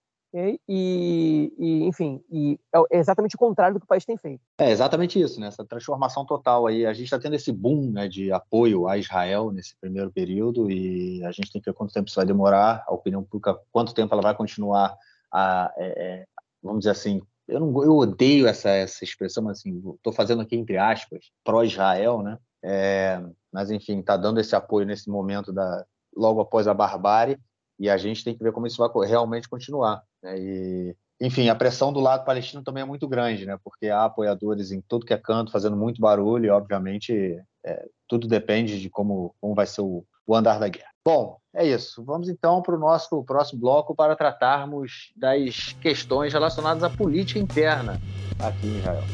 e, e, enfim, e é exatamente o contrário do que o país tem feito. É exatamente isso, né? Essa transformação total aí. A gente está tendo esse boom né, de apoio a Israel nesse primeiro período e a gente tem que ver quanto tempo isso vai demorar, a opinião pública, quanto tempo ela vai continuar a, é, é vamos dizer assim, eu não, eu odeio essa essa expressão, mas assim, estou fazendo aqui entre aspas, pró-Israel, né? É, mas enfim, está dando esse apoio nesse momento da logo após a barbárie e a gente tem que ver como isso vai realmente continuar. Né? E, enfim, a pressão do lado palestino também é muito grande, né? porque há apoiadores em tudo que é canto fazendo muito barulho e, obviamente, é, tudo depende de como, como vai ser o, o andar da guerra. Bom, é isso. Vamos então para o nosso próximo bloco para tratarmos das questões relacionadas à política interna aqui em Israel.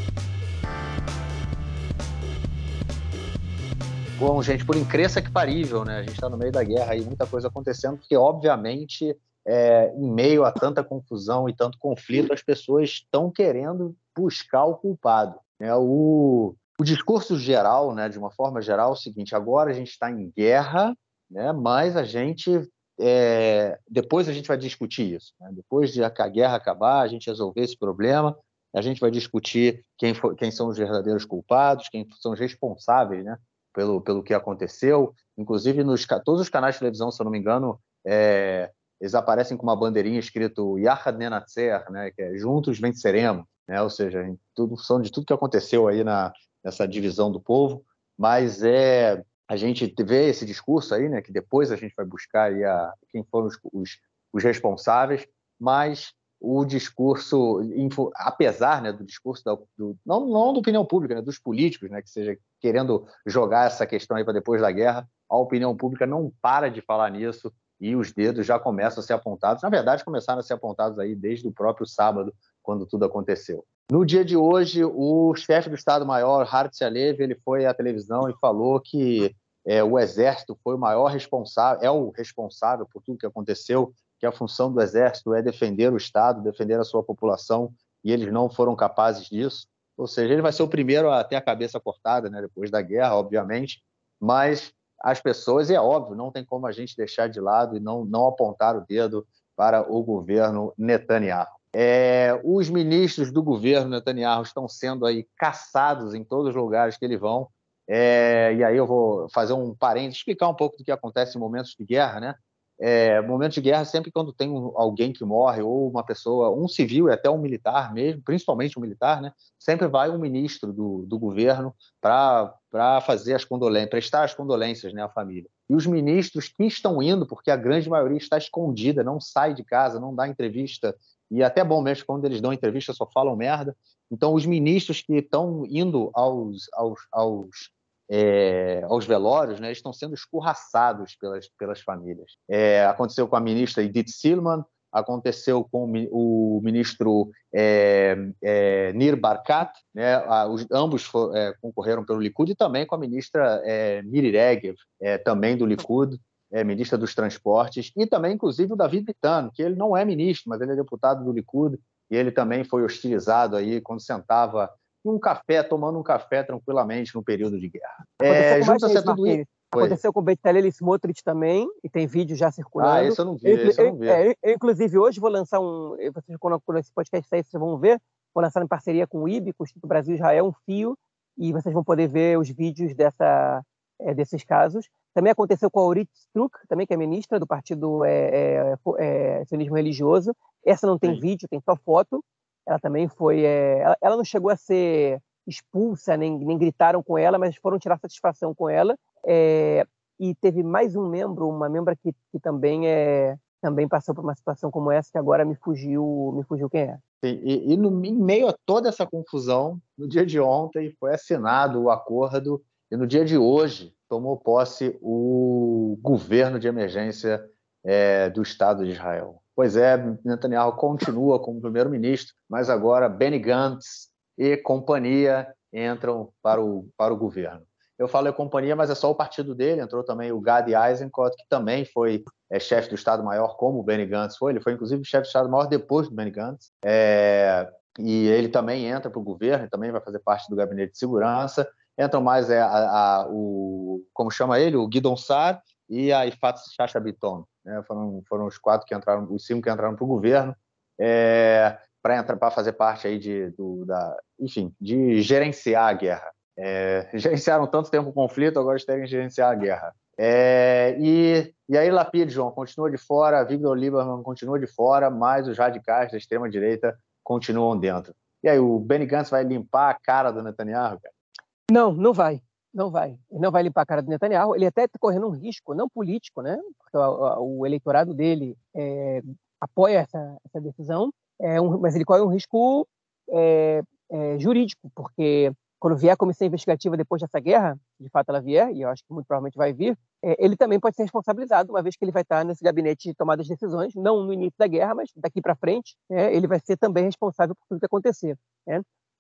Bom, gente, por incrível que parível, né? A gente está no meio da guerra e muita coisa acontecendo, porque, obviamente, é, em meio a tanta confusão e tanto conflito, as pessoas estão querendo buscar o culpado. Né? O, o discurso geral, né, de uma forma geral, é o seguinte: agora a gente está em guerra, né, mas a gente. É, depois a gente vai discutir isso. Né? Depois de a guerra acabar, a gente resolver esse problema, a gente vai discutir quem, for, quem são os verdadeiros culpados, quem são os responsáveis né, pelo, pelo que aconteceu. Inclusive, nos todos os canais de televisão, se eu não me engano, é, eles aparecem com uma bandeirinha escrito Yahad Nenatzer, né, que é Juntos Venceremos, né, ou seja, em tudo, são de tudo que aconteceu aí na, nessa divisão do povo, mas é a gente vê esse discurso aí, né, que depois a gente vai buscar aí a, quem foram os, os, os responsáveis, mas o discurso, apesar né, do discurso da, do, não, não da opinião pública, né, dos políticos, né, que seja querendo jogar essa questão aí para depois da guerra, a opinião pública não para de falar nisso e os dedos já começam a ser apontados. Na verdade, começaram a ser apontados aí desde o próprio sábado, quando tudo aconteceu. No dia de hoje, o chefe do Estado-Maior, Hartz Alev, ele foi à televisão e falou que é, o Exército foi o maior responsável, é o responsável por tudo que aconteceu, que a função do Exército é defender o Estado, defender a sua população, e eles não foram capazes disso. Ou seja, ele vai ser o primeiro a ter a cabeça cortada, né, depois da guerra, obviamente, mas as pessoas, e é óbvio, não tem como a gente deixar de lado e não, não apontar o dedo para o governo Netanyahu. É, os ministros do governo Netanyahu estão sendo aí caçados em todos os lugares que eles vão. É, e aí eu vou fazer um parênteses, explicar um pouco do que acontece em momentos de guerra, né? É, momento de guerra, sempre quando tem um, alguém que morre, ou uma pessoa, um civil e até um militar mesmo, principalmente um militar, né? Sempre vai um ministro do, do governo para fazer as condolências, prestar as condolências né, à família. E os ministros que estão indo, porque a grande maioria está escondida, não sai de casa, não dá entrevista e até bom mesmo quando eles dão entrevista só falam merda. Então, os ministros que estão indo aos, aos, aos, é, aos velórios né, estão sendo escorraçados pelas, pelas famílias. É, aconteceu com a ministra Edith Silman, aconteceu com o ministro é, é, Nir Barkat, né, os, ambos for, é, concorreram pelo Likud, e também com a ministra é, Miri Regev, é, também do Likud é, ministra dos Transportes, e também, inclusive, o David Bitano, que ele não é ministro, mas ele é deputado do Likud, e ele também foi hostilizado aí quando sentava em um café, tomando um café tranquilamente no período de guerra. É, junta-se tudo isso. Aconteceu com o Bezalel Smotrich também, e tem vídeo já circulando. Ah, isso eu não vi, eu, eu não vi. É, eu, inclusive, hoje vou lançar um... Vocês, quando, quando esse podcast sair, vocês vão ver. Vou lançar em parceria com o IB, com o Instituto Brasil Israel, um fio, e vocês vão poder ver os vídeos dessa, é, desses casos. Também aconteceu com a Aurit Struck, também que é ministra do Partido é, é, Sionismo Religioso. Essa não tem Sim. vídeo, tem só foto. Ela também foi. Ela, ela, não chegou a ser expulsa, nem, nem gritaram com ela, mas foram tirar satisfação com ela. e teve mais um membro, uma membra que, que também é, também passou por uma situação como essa, que agora me fugiu, me fugiu quem é. E, e no, em meio a toda essa confusão, no dia de ontem foi assinado o acordo e no dia de hoje tomou posse o governo de emergência é, do Estado de Israel. Pois é, Netanyahu continua como primeiro-ministro, mas agora Benny Gantz e companhia entram para o, para o governo. Eu falo é companhia, mas é só o partido dele. Entrou também o Gadi Eisenkot, que também foi é, chefe do Estado-Maior, como o Benny Gantz foi. Ele foi, inclusive, chefe do Estado-Maior depois do Benny Gantz. É, e ele também entra para o governo, também vai fazer parte do gabinete de segurança entram mais é, a, a, o, como chama ele, o Guidon Sar e a Ifat Chacha Biton. Né? Foram, foram os quatro que entraram, os cinco que entraram para o governo, é, para entrar para fazer parte aí de, do, da, enfim, de gerenciar a guerra. É, <laughs> gerenciaram tanto tempo o conflito, agora querem gerenciar a guerra. É, e, e aí Lapid, João, continua de fora, Victor Lieberman continua de fora, mas os radicais da extrema-direita continuam dentro. E aí, o Benny Gantz vai limpar a cara do Netanyahu, cara? Não, não vai. Não vai. Ele não vai limpar a cara do Netanyahu. Ele até está correndo um risco, não político, né? Porque o, eleitorado dele é, apoia essa, essa decisão, é um, mas ele corre um risco é, jurídico, porque quando vier a comissão investigativa depois dessa guerra, de fato ela vier, e eu acho que muito provavelmente vai vir, ele também pode ser responsabilizado, uma vez que ele vai estar nesse gabinete de tomada de decisões, não no início da guerra, mas daqui para frente, é, ele vai ser também responsável por tudo que acontecer.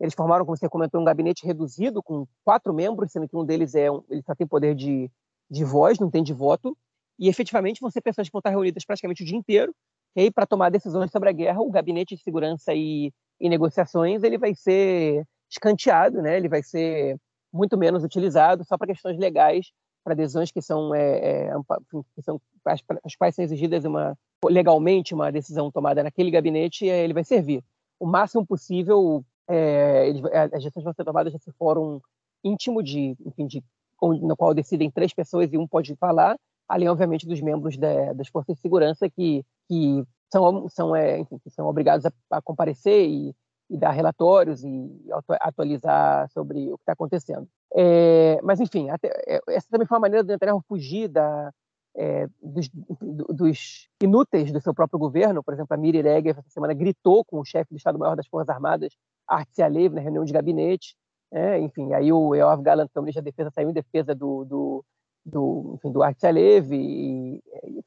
Eles formaram, como você comentou, um gabinete reduzido com quatro membros, sendo que um deles é um, ele só tem poder de, de voz, não tem de voto. E efetivamente vão ser pessoas que vão estar reunidas praticamente o dia inteiro. E aí, para tomar decisões sobre a guerra, o gabinete de segurança e, e negociações ele vai ser escanteado, né? Ele vai ser muito menos utilizado só para questões legais, para decisões que são, é, é, que são as, as quais são exigidas uma legalmente uma decisão tomada naquele gabinete, ele vai servir o máximo possível é, eles, as decisões vão ser tomadas nesse fórum íntimo de, enfim, de no qual decidem três pessoas e um pode falar, além, obviamente, dos membros de, das forças de segurança que, que são, são, é, enfim, que são obrigados a, a comparecer e, e, dar relatórios e atualizar sobre o que está acontecendo. É, mas, enfim, até, é, essa também foi uma maneira do Netanyahu fugir da, é, dos, dos, inúteis do seu próprio governo. Por exemplo, a Miri Regev, essa semana, gritou com o chefe do Estado-Maior das Forças Armadas, Artsy Alev, na reunião de gabinete. É, enfim, aí o Yoav Galant, que é da Defesa, saiu em defesa do, do, do, enfim, do Alev. E,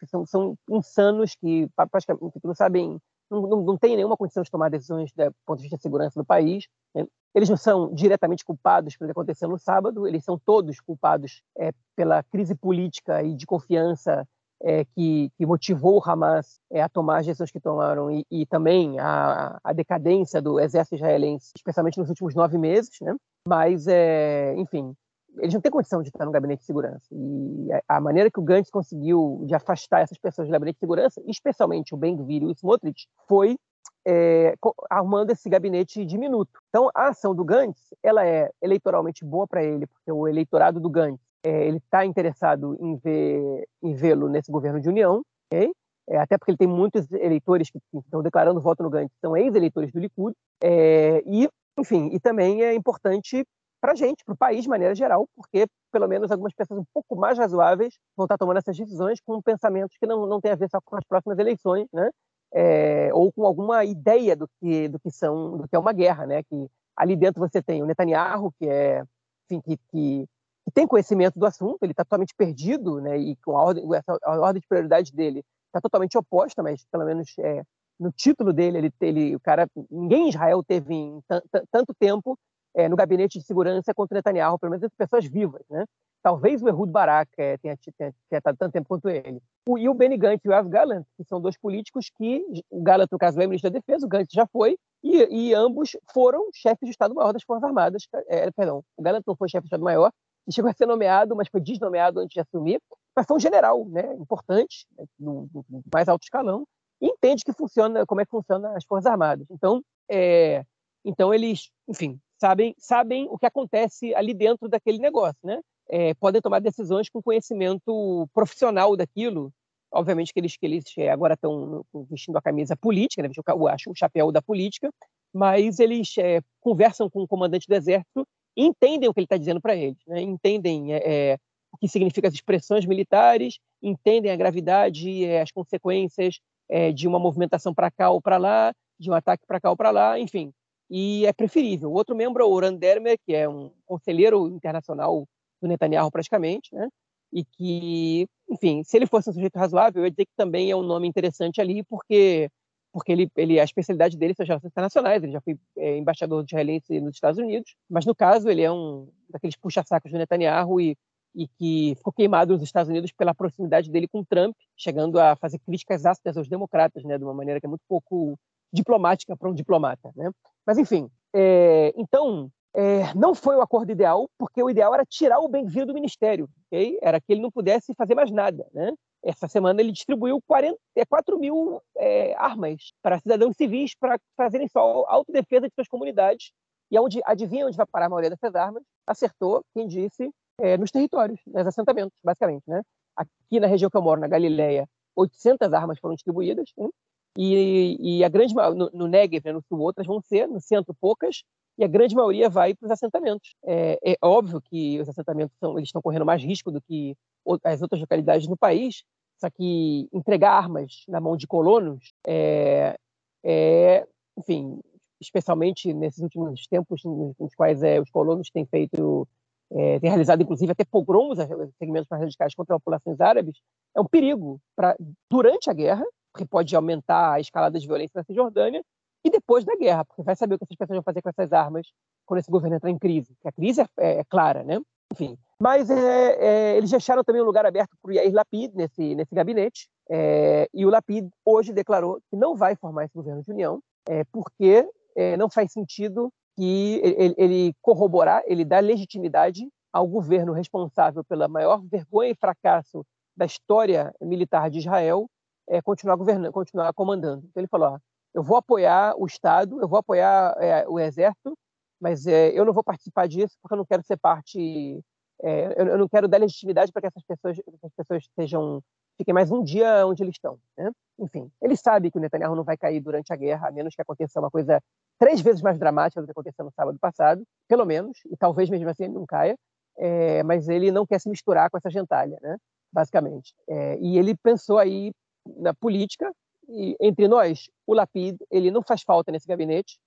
são, são insanos que praticamente não sabem não, não, não tem nenhuma condição de tomar decisões do ponto de vista de segurança do país. Né? Eles não são diretamente culpados pelo que aconteceu no sábado, eles são todos culpados é, pela crise política e de confiança é, que, que, motivou o Hamas é, a tomar as decisões que tomaram e, e também a, a, decadência do exército israelense, especialmente nos últimos nove meses. Né? Mas, é, enfim, eles não têm condição de estar no gabinete de segurança. E a maneira que o Gantz conseguiu de afastar essas pessoas do gabinete de segurança, especialmente o Ben-Gvir e o Smotrich, foi é, armando esse gabinete diminuto. Então, a ação do Gantz ela é eleitoralmente boa para ele, porque o eleitorado do Gantz é, ele está interessado em em vê-lo nesse governo de união, okay? é, até porque ele tem muitos eleitores que, estão declarando voto no Gantz, são ex-eleitores do Likud, é, e enfim, e também é importante para a gente, para o país de maneira geral, porque pelo menos algumas pessoas um pouco mais razoáveis vão estar tomando essas decisões com pensamentos que não, não têm a ver só com as próximas eleições, né? É, ou com alguma ideia do que do que são do que é uma guerra, né? Que ali dentro você tem o Netanyahu, que é enfim, que, que, que tem conhecimento do assunto, ele está totalmente perdido, né? E com a ordem, a ordem de prioridade dele está totalmente oposta, mas pelo menos é, no título dele, ele, ele, o cara, ninguém em Israel teve em tanto tempo é, no gabinete de segurança contra Netanyahu, pelo menos pessoas vivas, né? Talvez o Ehud Barak é, tenha, estado tanto tempo quanto ele. O, e o Benny Gantz e o Yoav Gallant, que são dois políticos que, o Gallant, no caso, é ministro da Defesa, o Gantz já foi, e, e ambos foram chefes de Estado-Maior das Forças Armadas. É, perdão, o Gallant não foi chefe de Estado-Maior, e chegou a ser nomeado, mas foi desnomeado antes de assumir, mas foi um general, né, importante, né, no, no, mais alto escalão, e entende que funciona, como é que funciona as Forças Armadas. Então, é, então eles, enfim, sabem, sabem o que acontece ali dentro daquele negócio, né? É, podem tomar decisões com conhecimento profissional daquilo. Obviamente que eles, que eles é, agora estão vestindo a camisa política, né? o, chapéu da política, mas eles é, conversam com o comandante do exército e entendem o que ele está dizendo para eles, né? entendem é, é, o que significa as expressões militares, entendem a gravidade, é, as consequências de uma movimentação para cá ou para lá, de um ataque para cá ou para lá, enfim e é preferível. O outro membro é o Oran Dermer, que é um conselheiro internacional do Netanyahu praticamente, né? e que, enfim, se ele fosse um sujeito razoável, eu ia dizer que também é um nome interessante ali, porque porque ele, ele a especialidade dele são as relações internacionais, ele já foi é, embaixador israelense nos Estados Unidos, mas no caso ele é um daqueles puxa-sacos do Netanyahu e, e que ficou queimado nos Estados Unidos pela proximidade dele com Trump, chegando a fazer críticas ácidas aos democratas, né, de uma maneira que é muito pouco diplomática para um diplomata. Né? Mas, enfim, é, então, é, não foi o acordo ideal, porque o ideal era tirar o bem-vindo do ministério, okay? era que ele não pudesse fazer mais nada. Né? Essa semana ele distribuiu 40, 4 é, mil é, armas para cidadãos civis para fazerem só autodefesa de suas comunidades. E onde, adivinha onde vai parar a maioria dessas armas? Acertou quem disse é, nos territórios, nos assentamentos, basicamente. Né? Aqui na região que eu moro, na Galileia, 800 armas foram distribuídas. Né? E, e a grande no, no Negev, né, no sul, outras vão ser, no centro, poucas, e a grande maioria vai para os assentamentos. É, é, óbvio que os assentamentos são, eles estão correndo mais risco do que as outras localidades no país, só que entregar armas na mão de colonos é, é enfim, especialmente nesses últimos tempos nos quais é, os colonos têm feito, é, têm realizado inclusive até pogroms, segmentos mais radicais contra populações árabes, é um perigo para durante a guerra porque pode aumentar a escalada de violência na Cisjordânia, e depois da guerra, porque vai saber o que essas pessoas vão fazer com essas armas quando esse governo entrar em crise. a crise é, é, é clara, né? Enfim. Mas é, é, eles deixaram também um lugar aberto para o Yair Lapid nesse, nesse gabinete, é, e o Lapid hoje declarou que não vai formar esse governo de união, é, porque não faz sentido que ele, ele corroborar, ele dá legitimidade ao governo responsável pela maior vergonha e fracasso da história militar de Israel, é, continuar governando, continuar comandando. Então ele falou: ó, eu vou apoiar o Estado, eu vou apoiar é, o Exército, mas é, eu não vou participar disso porque eu não quero ser parte é, eu, eu, não quero dar legitimidade para que essas pessoas, essas pessoas sejam fiquem mais um dia onde eles estão. Né? Enfim, ele sabe que o Netanyahu não vai cair durante a guerra, a menos que aconteça uma coisa três vezes mais dramática do que aconteceu no sábado passado, pelo menos, e talvez mesmo assim ele não caia, é, mas ele não quer se misturar com essa gentalha, né? basicamente. É, e ele pensou aí na política, e entre nós, o Lapid, ele não faz falta nesse gabinete,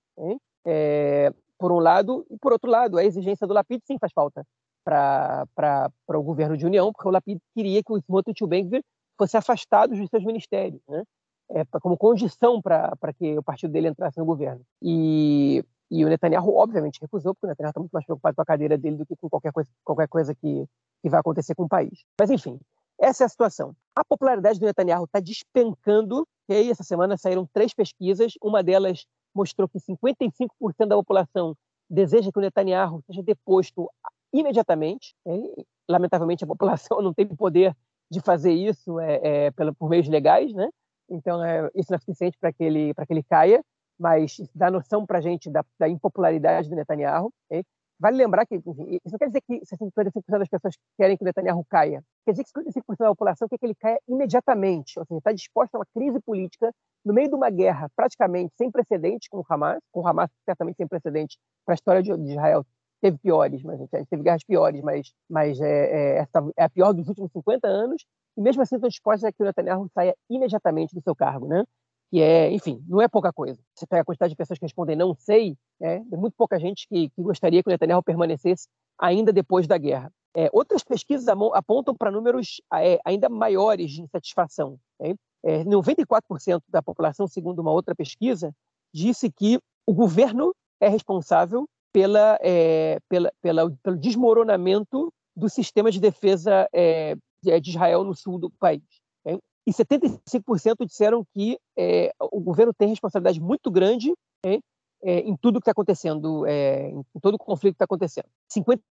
é, por um lado, e por outro lado, a exigência do Lapid sim faz falta para o governo de união, porque o Lapid queria que o Smotrich e o Ben fossem afastados dos seus ministérios, né? É, como condição para que o partido dele entrasse no governo. E, e o Netanyahu, obviamente, recusou, porque o Netanyahu está muito mais preocupado com a cadeira dele do que com qualquer coisa, qualquer coisa que, que vai acontecer com o país. Mas, enfim, essa é a situação. A popularidade do Netanyahu está despencando. Essa semana saíram três pesquisas. Uma delas mostrou que 55% da população deseja que o Netanyahu seja deposto imediatamente. E, lamentavelmente, a população <laughs> não tem poder de fazer isso é, é, por meios legais, né? Então, é, isso não é suficiente para que ele que ele caia, mas dá noção para a gente da, da, impopularidade do Netanyahu. Okay? Vale lembrar que isso não quer dizer que 55% das pessoas querem que Netanyahu caia. Quer dizer que 55% da população quer que ele caia imediatamente, ou seja, está disposta a uma crise política no meio de uma guerra praticamente sem precedentes com o Hamas, com o Hamas certamente sem precedentes para a história de Israel teve piores, mas teve guerras piores, mas, mas é, é, é a pior dos últimos 50 anos, e mesmo assim estão dispostos a que o Netanyahu saia imediatamente do seu cargo, né? Que é, enfim, não é pouca coisa. Você pega a quantidade de pessoas que respondem não sei, é, tem muito pouca gente que, que gostaria que o Netanyahu permanecesse ainda depois da guerra. É, outras pesquisas apontam para números é, ainda maiores de insatisfação. Né? É, 94% da população, segundo uma outra pesquisa, disse que o governo é responsável pela, é, pela, pela, pelo desmoronamento do sistema de defesa é, de Israel no sul do país. E 75% disseram que é, o governo tem responsabilidade muito grande né, em tudo que está acontecendo, é, em todo o conflito que está acontecendo. 50,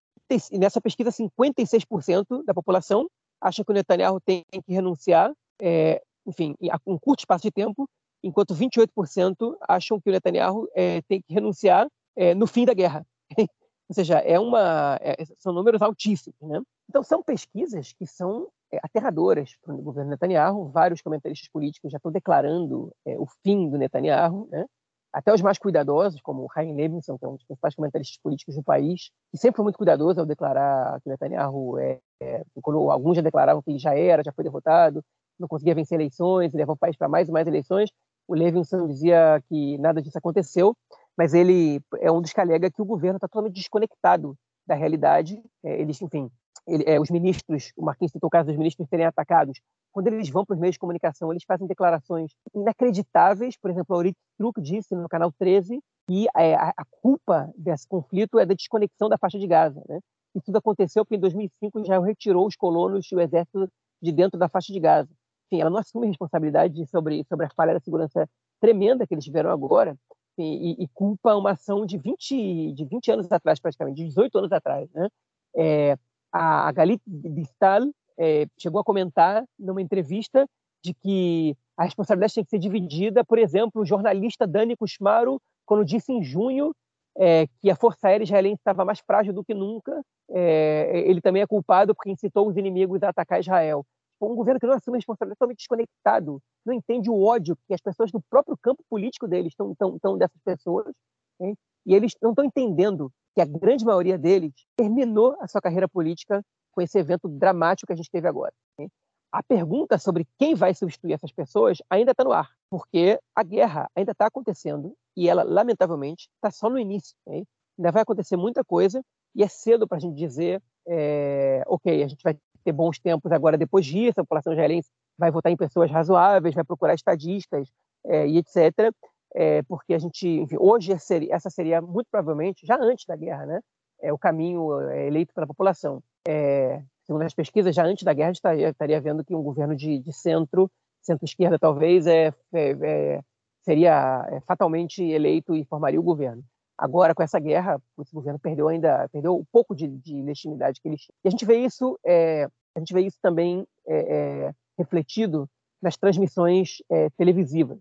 nessa pesquisa, 56% da população acha que o Netanyahu tem que renunciar, é, enfim, em um curto espaço de tempo, enquanto 28% acham que o Netanyahu é, tem que renunciar é, no fim da guerra. <laughs> Ou seja, é uma, é, são números altíssimos. Né? Então, são pesquisas que são é, aterradoras para o governo Netanyahu. Vários comentaristas políticos já estão declarando é, o fim do Netanyahu. Né? Até os mais cuidadosos, como o Chaim Levinson, que é um dos principais comentaristas políticos do país, que sempre foi muito cuidadoso ao declarar que Netanyahu, é, é, quando alguns já declaravam que ele já era, já foi derrotado, não conseguia vencer eleições, levou o país para mais e mais eleições, o Levinson dizia que nada disso aconteceu mas ele é um dos que alega que o governo está totalmente desconectado da realidade. É, eles, enfim, ele, é, os ministros, o Marquinhos citou o caso dos ministros serem atacados. Quando eles vão para os meios de comunicação, eles fazem declarações inacreditáveis. Por exemplo, a Aurit Truk disse no canal 13 que é, a, a, culpa desse conflito é da desconexão da faixa de Gaza. Né? E tudo aconteceu porque em 2005 Israel retirou os colonos e o exército de dentro da faixa de Gaza. Enfim, ela não assume responsabilidade sobre, sobre a falha da segurança tremenda que eles tiveram agora, e, e, culpa uma ação de 20, de 20 anos atrás, praticamente, de 18 anos atrás. Né? É, a, Galit Bistal é, chegou a comentar numa entrevista de que a responsabilidade tem que ser dividida, por exemplo, o jornalista Dani Kushmaro, quando disse em junho é, que a Força Aérea Israelense estava mais frágil do que nunca, é, ele também é culpado porque incitou os inimigos a atacar Israel um governo que não assume responsabilidade totalmente desconectado, não entende o ódio que as pessoas do próprio campo político deles estão, dessas pessoas, hein? e eles não estão entendendo que a grande maioria deles terminou a sua carreira política com esse evento dramático que a gente teve agora. Hein? A pergunta sobre quem vai substituir essas pessoas ainda está no ar, porque a guerra ainda está acontecendo e ela, lamentavelmente, está só no início. Hein? Ainda vai acontecer muita coisa e é cedo para a gente dizer, é, ok, a gente vai ter bons tempos agora depois disso, a população israelense vai votar em pessoas razoáveis, vai procurar estadistas é, e etc. É, porque a gente, enfim, hoje essa seria muito provavelmente, já antes da guerra, né, é, o caminho é, eleito pela população. É, segundo as pesquisas, já antes da guerra, a gente estaria, vendo que um governo de, de centro, centro-esquerda talvez, é, é, é seria fatalmente eleito e formaria o governo. Agora, com essa guerra, esse governo perdeu ainda perdeu um pouco de, de legitimidade que eles tinham. E a gente vê isso, é, a gente vê isso também é, é, refletido nas transmissões é, televisivas.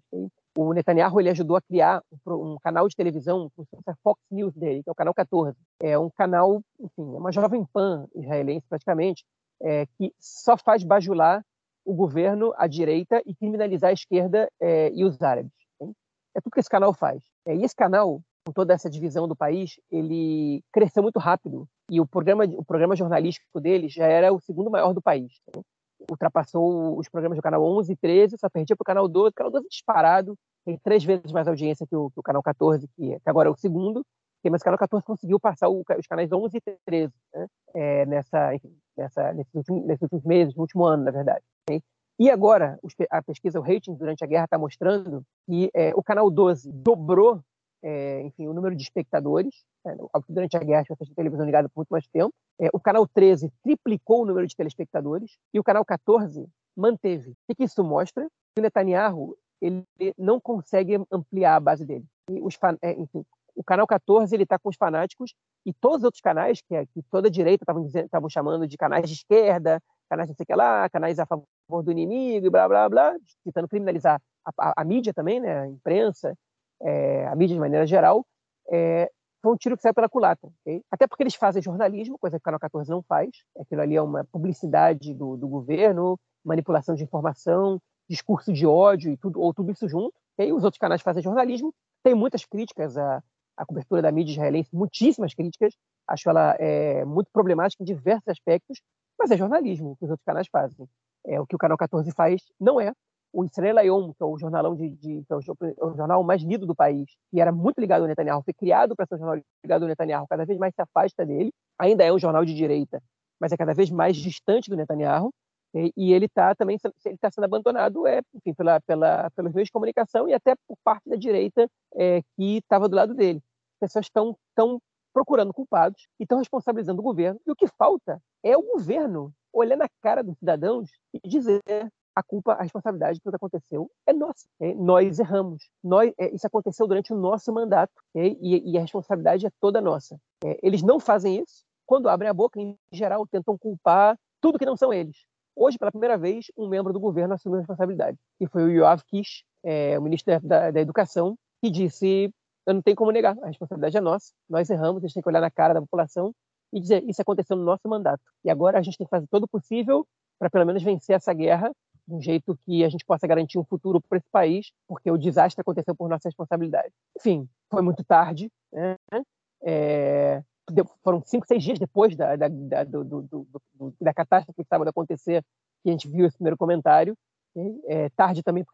O Netanyahu ele ajudou a criar um, um canal de televisão, a Fox News dele, que é o canal 14. É um canal, enfim, é uma jovem pan israelense praticamente, é, que só faz bajular o governo, a direita, e criminalizar a esquerda é, e os árabes. Hein? É tudo que esse canal faz. É, e esse canal, com toda essa divisão do país, ele cresceu muito rápido. E o programa, o programa jornalístico dele já era o segundo maior do país. Hein? Ultrapassou os programas do canal 11 e 13, só perdia para o canal 12. O canal 12 disparado, tem três vezes mais audiência que o, que o canal 14, que, que, agora é o segundo. Mas o canal 14 conseguiu passar o, os canais 11 e 13 né? é, nessa, enfim, nessa, nesses, últimos, nesses, últimos, meses, no último ano, na verdade. Okay? E agora, a pesquisa, o rating durante a guerra está mostrando que é, o canal 12 dobrou é, enfim, o número de espectadores. É, durante a guerra, as pessoas televisão ligada por muito mais tempo. É, o canal 13 triplicou o número de telespectadores e o canal 14 manteve. O que isso mostra? Que o Netanyahu ele não consegue ampliar a base dele. Os, é, enfim, o canal 14 ele está com os fanáticos e todos os outros canais que, que toda a direita estavam chamando de canais de esquerda, canais não sei o que lá, canais a favor do inimigo e blá blá blá, tentando criminalizar a, a, a mídia também, né, a imprensa é, a mídia de maneira geral, é, foi um tiro que saiu pela culatra. Okay? Até porque eles fazem jornalismo, coisa que o Canal 14 não faz. Aquilo ali é uma publicidade do, do governo, manipulação de informação, discurso de ódio e tudo, ou tudo isso junto. Okay? Os outros canais fazem jornalismo. Tem muitas críticas à, à cobertura da mídia israelense, muitíssimas críticas. Acho ela é, muito problemática em diversos aspectos, mas é jornalismo que os outros canais fazem. É, o que o Canal 14 faz não é o Israel Ayom, que é o jornalão de, de é, é o, jornal mais lido do país, que era muito ligado ao Netanyahu, foi criado para ser um jornal ligado ao Netanyahu, cada vez mais se afasta dele, ainda é um jornal de direita, mas é cada vez mais distante do Netanyahu, e, e ele está também ele está sendo abandonado é, enfim, pela, pela, pelos meios de comunicação e até por parte da direita é, que estava do lado dele. As pessoas estão tão procurando culpados e estão responsabilizando o governo, e o que falta é o governo olhar na cara dos cidadãos e dizer a culpa, a responsabilidade do que aconteceu é nossa. É, nós erramos. Nós, é, isso aconteceu durante o nosso mandato é, e, e, a responsabilidade é toda nossa. É, eles não fazem isso. Quando abrem a boca, em geral, tentam culpar tudo que não são eles. Hoje, pela primeira vez, um membro do governo assumiu a responsabilidade, que foi o Yoav Kish, é, o ministro da, da Educação, que disse: eu não tenho como negar, a responsabilidade é nossa, nós erramos, a gente tem que olhar na cara da população e dizer: isso aconteceu no nosso mandato. E agora a gente tem que fazer todo o possível para pelo menos vencer essa guerra de um jeito que a gente possa garantir um futuro para esse país, porque o desastre aconteceu por nossa responsabilidade. Enfim, foi muito tarde, né? É, foram cinco, seis dias depois da, da, da, do, do, do, da catástrofe que estava a acontecer que a gente viu esse primeiro comentário. É, tarde também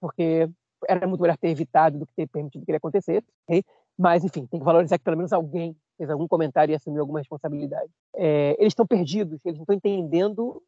porque, era muito melhor ter evitado do que ter permitido que ele acontecesse. Okay? Mas, enfim, tem que valorizar que pelo menos alguém fez algum comentário e assumiu alguma responsabilidade. É, eles estão perdidos, eles não estão entendendo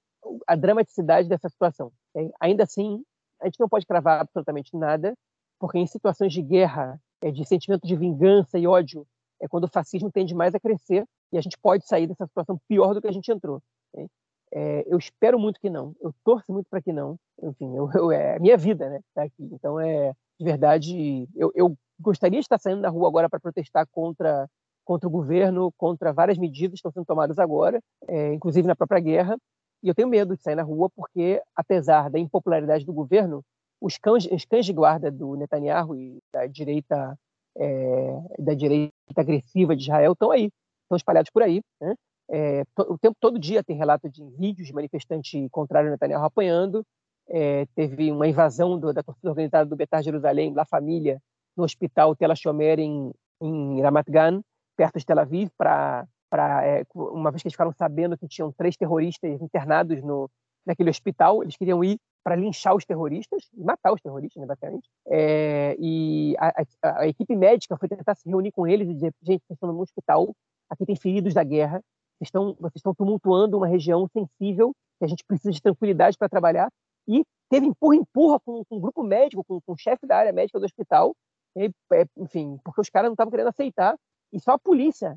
a dramaticidade dessa situação. Okay? Ainda assim, a gente não pode cravar absolutamente nada, porque em situações de guerra, é, de sentimento de vingança e ódio, é quando o fascismo tende mais a crescer e a gente pode sair dessa situação pior do que a gente entrou. Okay? É, eu espero muito que não, eu torço muito para que não. Enfim, eu, eu, é a minha vida, né? Tá aqui. Então, é de verdade, eu, eu gostaria de estar saindo na rua agora para protestar contra contra o governo, contra várias medidas que estão sendo tomadas agora, é, inclusive na própria guerra, e eu tenho medo de sair na rua porque, apesar da impopularidade do governo, os cães, os cães de guarda do Netanyahu e da direita é, da direita agressiva de Israel estão aí, estão espalhados por aí. Né? É, o tempo todo dia tem relato de vídeos de manifestante contrário ao Netanyahu apanhando. É, teve uma invasão do, da torcida organizada do Betar Jerusalém, La Família, no hospital Tel Shomer em, em Ramat Gan, perto de Tel Aviv, para é, uma vez que eles ficaram sabendo que tinham três terroristas internados no, naquele hospital, eles queriam ir para linchar os terroristas e matar os terroristas, né, basicamente. É, e a, a, a, equipe médica foi tentar se reunir com eles e dizer: gente, vocês estão no hospital, aqui tem feridos da guerra, vocês estão, vocês estão tumultuando uma região sensível, que a gente precisa de tranquilidade para trabalhar. E teve empurra-empurra com, com, um grupo médico, com, com o chefe da área médica do hospital, e, é, enfim, porque os caras não estavam querendo aceitar. E só a polícia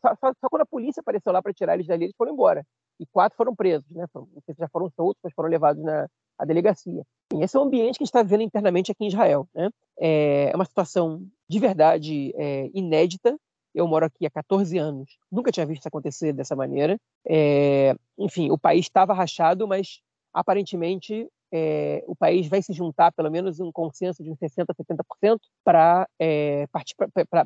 só, só, só, quando a polícia apareceu lá para tirar eles dali, eles foram embora. E quatro foram presos, né? Não sei se já foram soltos, mas foram levados na à delegacia. E esse é o ambiente que a gente está vivendo internamente aqui em Israel. Né? É uma situação de verdade é, inédita. Eu moro aqui há 14 anos, nunca tinha visto isso acontecer dessa maneira. É, enfim, o país estava rachado, mas aparentemente é, o país vai se juntar, pelo menos um consenso de uns 60%, 70%, para é,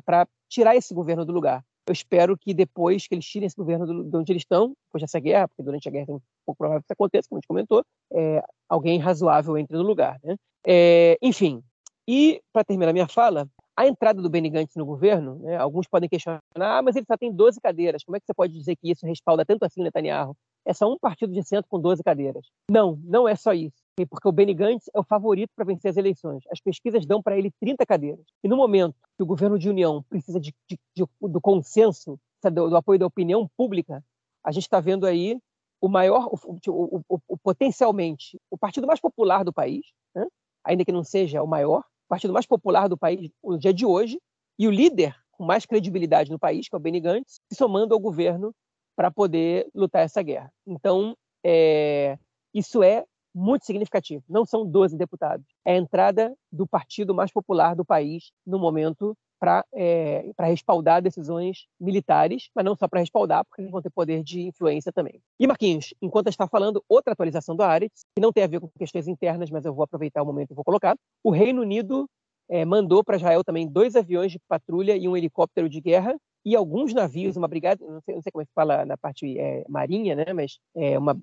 para tirar esse governo do lugar. Eu espero que depois que eles tirem esse governo de onde eles estão, depois dessa guerra, porque durante a guerra é um pouco provável que isso aconteça, como a gente comentou, é, alguém razoável entre no lugar. Né? É, enfim, e para terminar minha fala, a entrada do Benny Gantz no governo, né, alguns podem questionar, ah, mas ele só tem 12 cadeiras, como é que você pode dizer que isso respalda tanto assim Netanyahu? É só um partido de centro com 12 cadeiras. Não, não é só isso. Porque o Benny Gantz é o favorito para vencer as eleições. As pesquisas dão para ele 30 cadeiras. E no momento que o governo de união precisa de, de, de, do consenso, do, do, apoio da opinião pública, a gente está vendo aí o maior, o, o, o, o, potencialmente, o partido mais popular do país, né? ainda que não seja o maior, o partido mais popular do país no dia de hoje, e o líder com mais credibilidade no país, que é o Benny Gantz, se somando ao governo para poder lutar essa guerra. Então, é, isso é muito significativo. Não são 12 deputados. É a entrada do partido mais popular do país no momento para é, respaldar decisões militares, mas não só para respaldar, porque eles vão ter poder de influência também. E, Marquinhos, enquanto está falando, outra atualização do Aretz, que não tem a ver com questões internas, mas eu vou aproveitar o momento e vou colocar. O Reino Unido é, mandou para Israel também dois aviões de patrulha e um helicóptero de guerra e alguns navios, uma brigada, não sei, não sei como é que fala na parte é, marinha, né, mas é uma,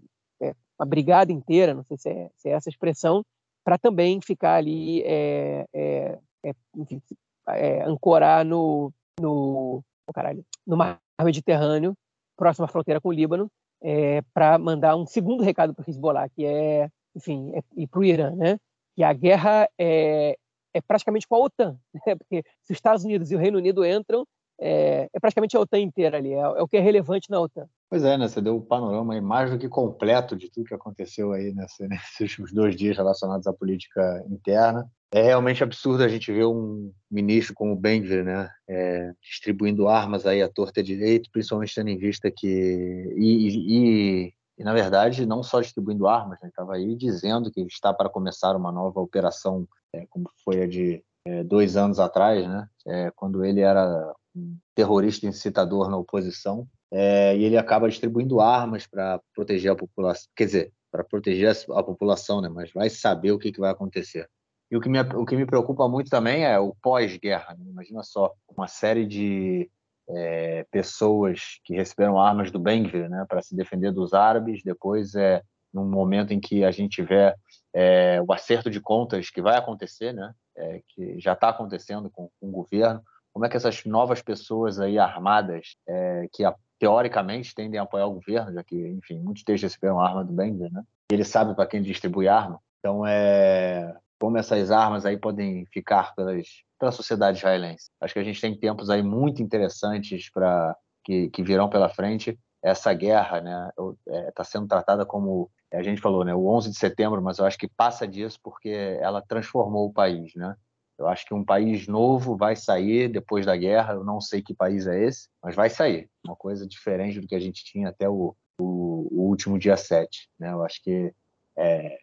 uma brigada inteira, não sei se é, se é essa expressão, para também ficar ali, é, é, é, enfim, ancorar no, no, oh, caralho, no mar Mediterrâneo, próxima fronteira com o Líbano, para mandar um segundo recado para o Hezbollah, que é, enfim, e para o Irã, né? Que a guerra é, é praticamente com a OTAN, <laughs> né? porque se os Estados Unidos e o Reino Unido entram, é, é, praticamente a OTAN inteira ali, é, é, o que é relevante na OTAN. Pois é, né? Você deu um panorama mais do que completo de tudo que aconteceu aí nessa, <laughs> nesses últimos dois dias relacionados à política interna. É realmente absurdo a gente ver um ministro como o Bengvir, né, é, distribuindo armas aí à torta direito, principalmente tendo em vista que e, e, e na verdade não só distribuindo armas, né, estava aí dizendo que está para começar uma nova operação, é, como foi a de é, dois anos atrás, né, é, quando ele era terrorista incitador na oposição, é, e ele acaba distribuindo armas para proteger a população, quer dizer, para proteger a, população, né? Mas vai saber o que, que vai acontecer. E o que me, o que me preocupa muito também é o pós-guerra. Né? Imagina só, uma série de é, pessoas que receberam armas do Benguir né, para se defender dos árabes. Depois, é, num momento em que a gente tiver é, o acerto de contas que vai acontecer, né, é, que já está acontecendo com, com, o governo, como é que essas novas pessoas aí armadas, é, que teoricamente tendem a apoiar o governo, já que, enfim, muitos deles receberam arma do Benguir, né? Ele sabe para quem distribui arma. Então, é, como essas armas aí podem ficar pelas, pela sociedade israelense. Acho que a gente tem tempos aí muito interessantes para que, que virão pela frente. Essa guerra né, está é, tá sendo tratada como a gente falou, né, o 11 de setembro, mas eu acho que passa disso porque ela transformou o país, né? Eu acho que um país novo vai sair depois da guerra. Eu não sei que país é esse, mas vai sair. Uma coisa diferente do que a gente tinha até o, o, o último dia 7. Né? Eu acho que é,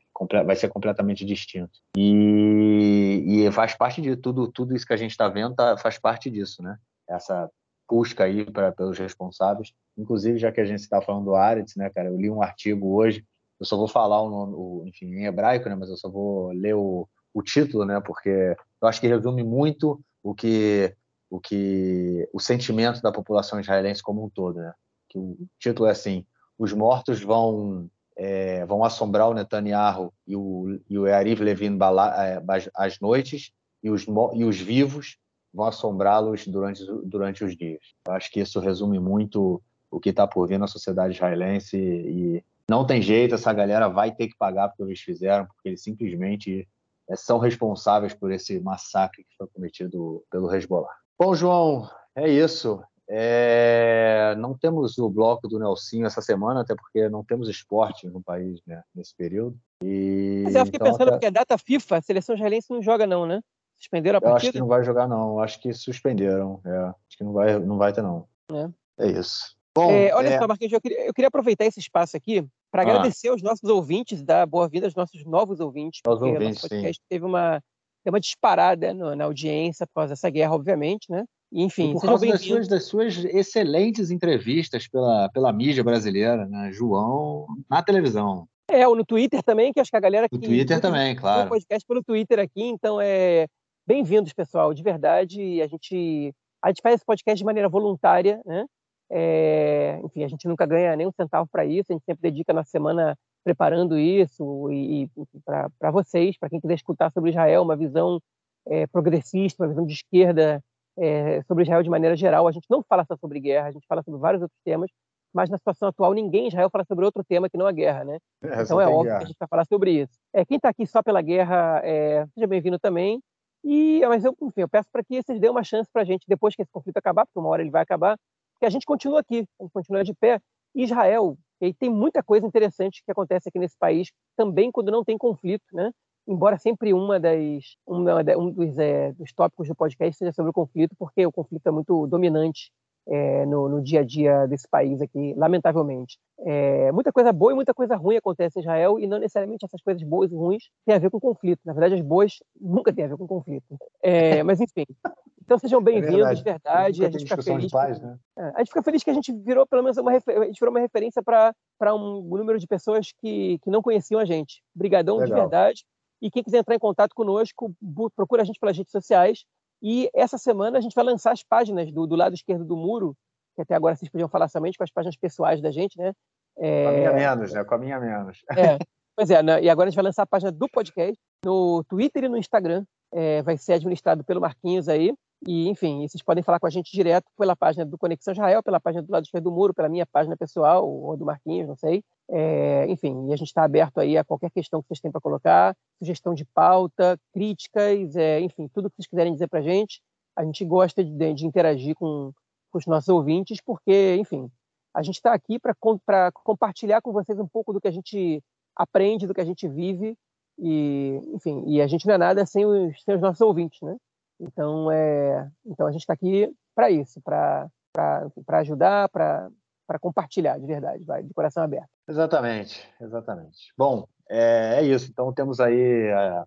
vai ser completamente distinto. E, e, faz parte de tudo, tudo isso que a gente está vendo tá, faz parte disso, né? Essa busca aí para pelos responsáveis. Inclusive, já que a gente está falando do Aretz, né, cara? Eu li um artigo hoje. Eu só vou falar o o, enfim, em hebraico, né? Mas eu só vou ler o, o título, né? Porque eu acho que resume muito o que o que o sentimento da população israelense como um todo, né? Que o título é assim: os mortos vão é, vão assombrar o Netanyahu e o, e o Yariv Levin é, às noites e os, e os vivos vão assombrá-los durante, durante os dias. Eu acho que isso resume muito o que está por vir na sociedade israelense e não tem jeito, essa galera vai ter que pagar pelo que eles fizeram, porque eles simplesmente é, são responsáveis por esse massacre que foi cometido pelo Hezbollah. Bom, João, é isso. É... Não temos o bloco do Nelsinho essa semana, até porque não temos esporte no país né, nesse período. E... Mas eu fiquei então, pensando, até... porque a data FIFA, a seleção israelense não joga não, né? Suspenderam a partida? Eu acho que não vai jogar não, eu acho que suspenderam. É. Acho que não vai, não vai ter não. É, é isso. Bom, é, olha é... só, Marquinhos, eu queria, eu queria aproveitar esse espaço aqui para ah. agradecer aos nossos ouvintes, dar boa-vinda aos nossos novos ouvintes, porque ouvintes, o nosso podcast sim. teve uma, teve uma disparada no, na audiência por causa dessa guerra, obviamente, né? Enfim, por causa das suas, das suas, excelentes entrevistas pela, pela mídia brasileira, né? João na televisão. É, ou no Twitter também, que acho que a galera. No Twitter também, claro. Um podcast pelo Twitter aqui, então é. Bem-vindos, pessoal, de verdade. A gente, a gente faz esse podcast de maneira voluntária, né? É, enfim, a gente nunca ganha nem um centavo para isso, a gente sempre dedica a nossa semana preparando isso e, e para vocês, para quem quiser escutar sobre Israel, uma visão é, progressista, uma visão de esquerda é, sobre Israel de maneira geral. A gente não fala só sobre guerra, a gente fala sobre vários outros temas, mas na situação atual ninguém em Israel fala sobre outro tema que não a guerra, né? É, então é óbvio guerra. que a gente vai falar sobre isso. É, quem está aqui só pela guerra, é, seja bem-vindo também. E, mas eu, enfim, eu peço para que vocês dêem uma chance para a gente, depois que esse conflito acabar, porque uma hora ele vai acabar, que a gente continua aqui, a gente continua de pé. Israel, e tem muita coisa interessante que acontece aqui nesse país, também quando não tem conflito, né? Embora sempre uma das, uma, um dos, é, dos tópicos do podcast seja sobre o conflito, porque o conflito é muito dominante é, no, no, dia a dia desse país aqui, lamentavelmente. É, muita coisa boa e muita coisa ruim acontece em Israel, e não necessariamente essas coisas boas e ruins têm a ver com conflito. Na verdade, as boas nunca têm a ver com conflito. É, <laughs> mas, enfim. Então sejam é bem-vindos, é verdade. verdade. A gente fica feliz. Paz, né? É, a gente fica feliz que a gente virou pelo menos uma, a gente virou uma referência para um número de pessoas que, que não conheciam a gente. Obrigadão de verdade. E quem quiser entrar em contato conosco, procura a gente pelas redes sociais. E essa semana a gente vai lançar as páginas do, do lado esquerdo do muro, que até agora vocês podiam falar somente com as páginas pessoais da gente, né? É... Com a minha menos, né? Com a minha menos. É. Pois é, né? e agora a gente vai lançar a página do podcast no Twitter e no Instagram. É, vai ser administrado pelo Marquinhos aí. E, enfim, vocês podem falar com a gente direto pela página do Conexão Israel, pela página do lado esquerdo do muro, pela minha página pessoal, ou do Marquinhos, não sei. É, enfim, e a gente está aberto aí a qualquer questão que vocês têm para colocar, sugestão de pauta, críticas, é, enfim, tudo que vocês quiserem dizer para a gente. A gente gosta de, de interagir com, com, os nossos ouvintes, porque, enfim, a gente está aqui para compartilhar com vocês um pouco do que a gente aprende, do que a gente vive, e, enfim, e a gente não é nada sem os, sem os nossos ouvintes, né? Então, é, então a gente está aqui para isso, para ajudar, para compartilhar de verdade, vai, de coração aberto. Exatamente, exatamente. Bom, é, é isso. Então temos aí é,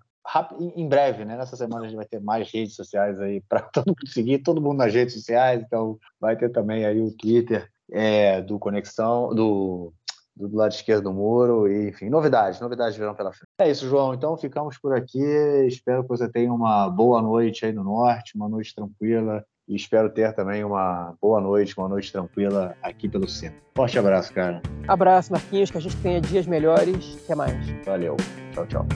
em breve, né? Nessa semana a gente vai ter mais redes sociais aí para <laughs> todo mundo seguir, todo mundo nas redes sociais. Então vai ter também aí o Twitter é, do Conexão, do do lado esquerdo do muro, e, enfim, novidades, novidades virão pela frente. É isso, João. Então ficamos por aqui. Espero que você tenha uma boa noite aí no norte, uma noite tranquila. E espero ter também uma boa noite, uma noite tranquila aqui pelo centro. Forte abraço, cara. Abraço, Marquinhos, que a gente tenha dias melhores. Até mais. Valeu. Tchau, tchau.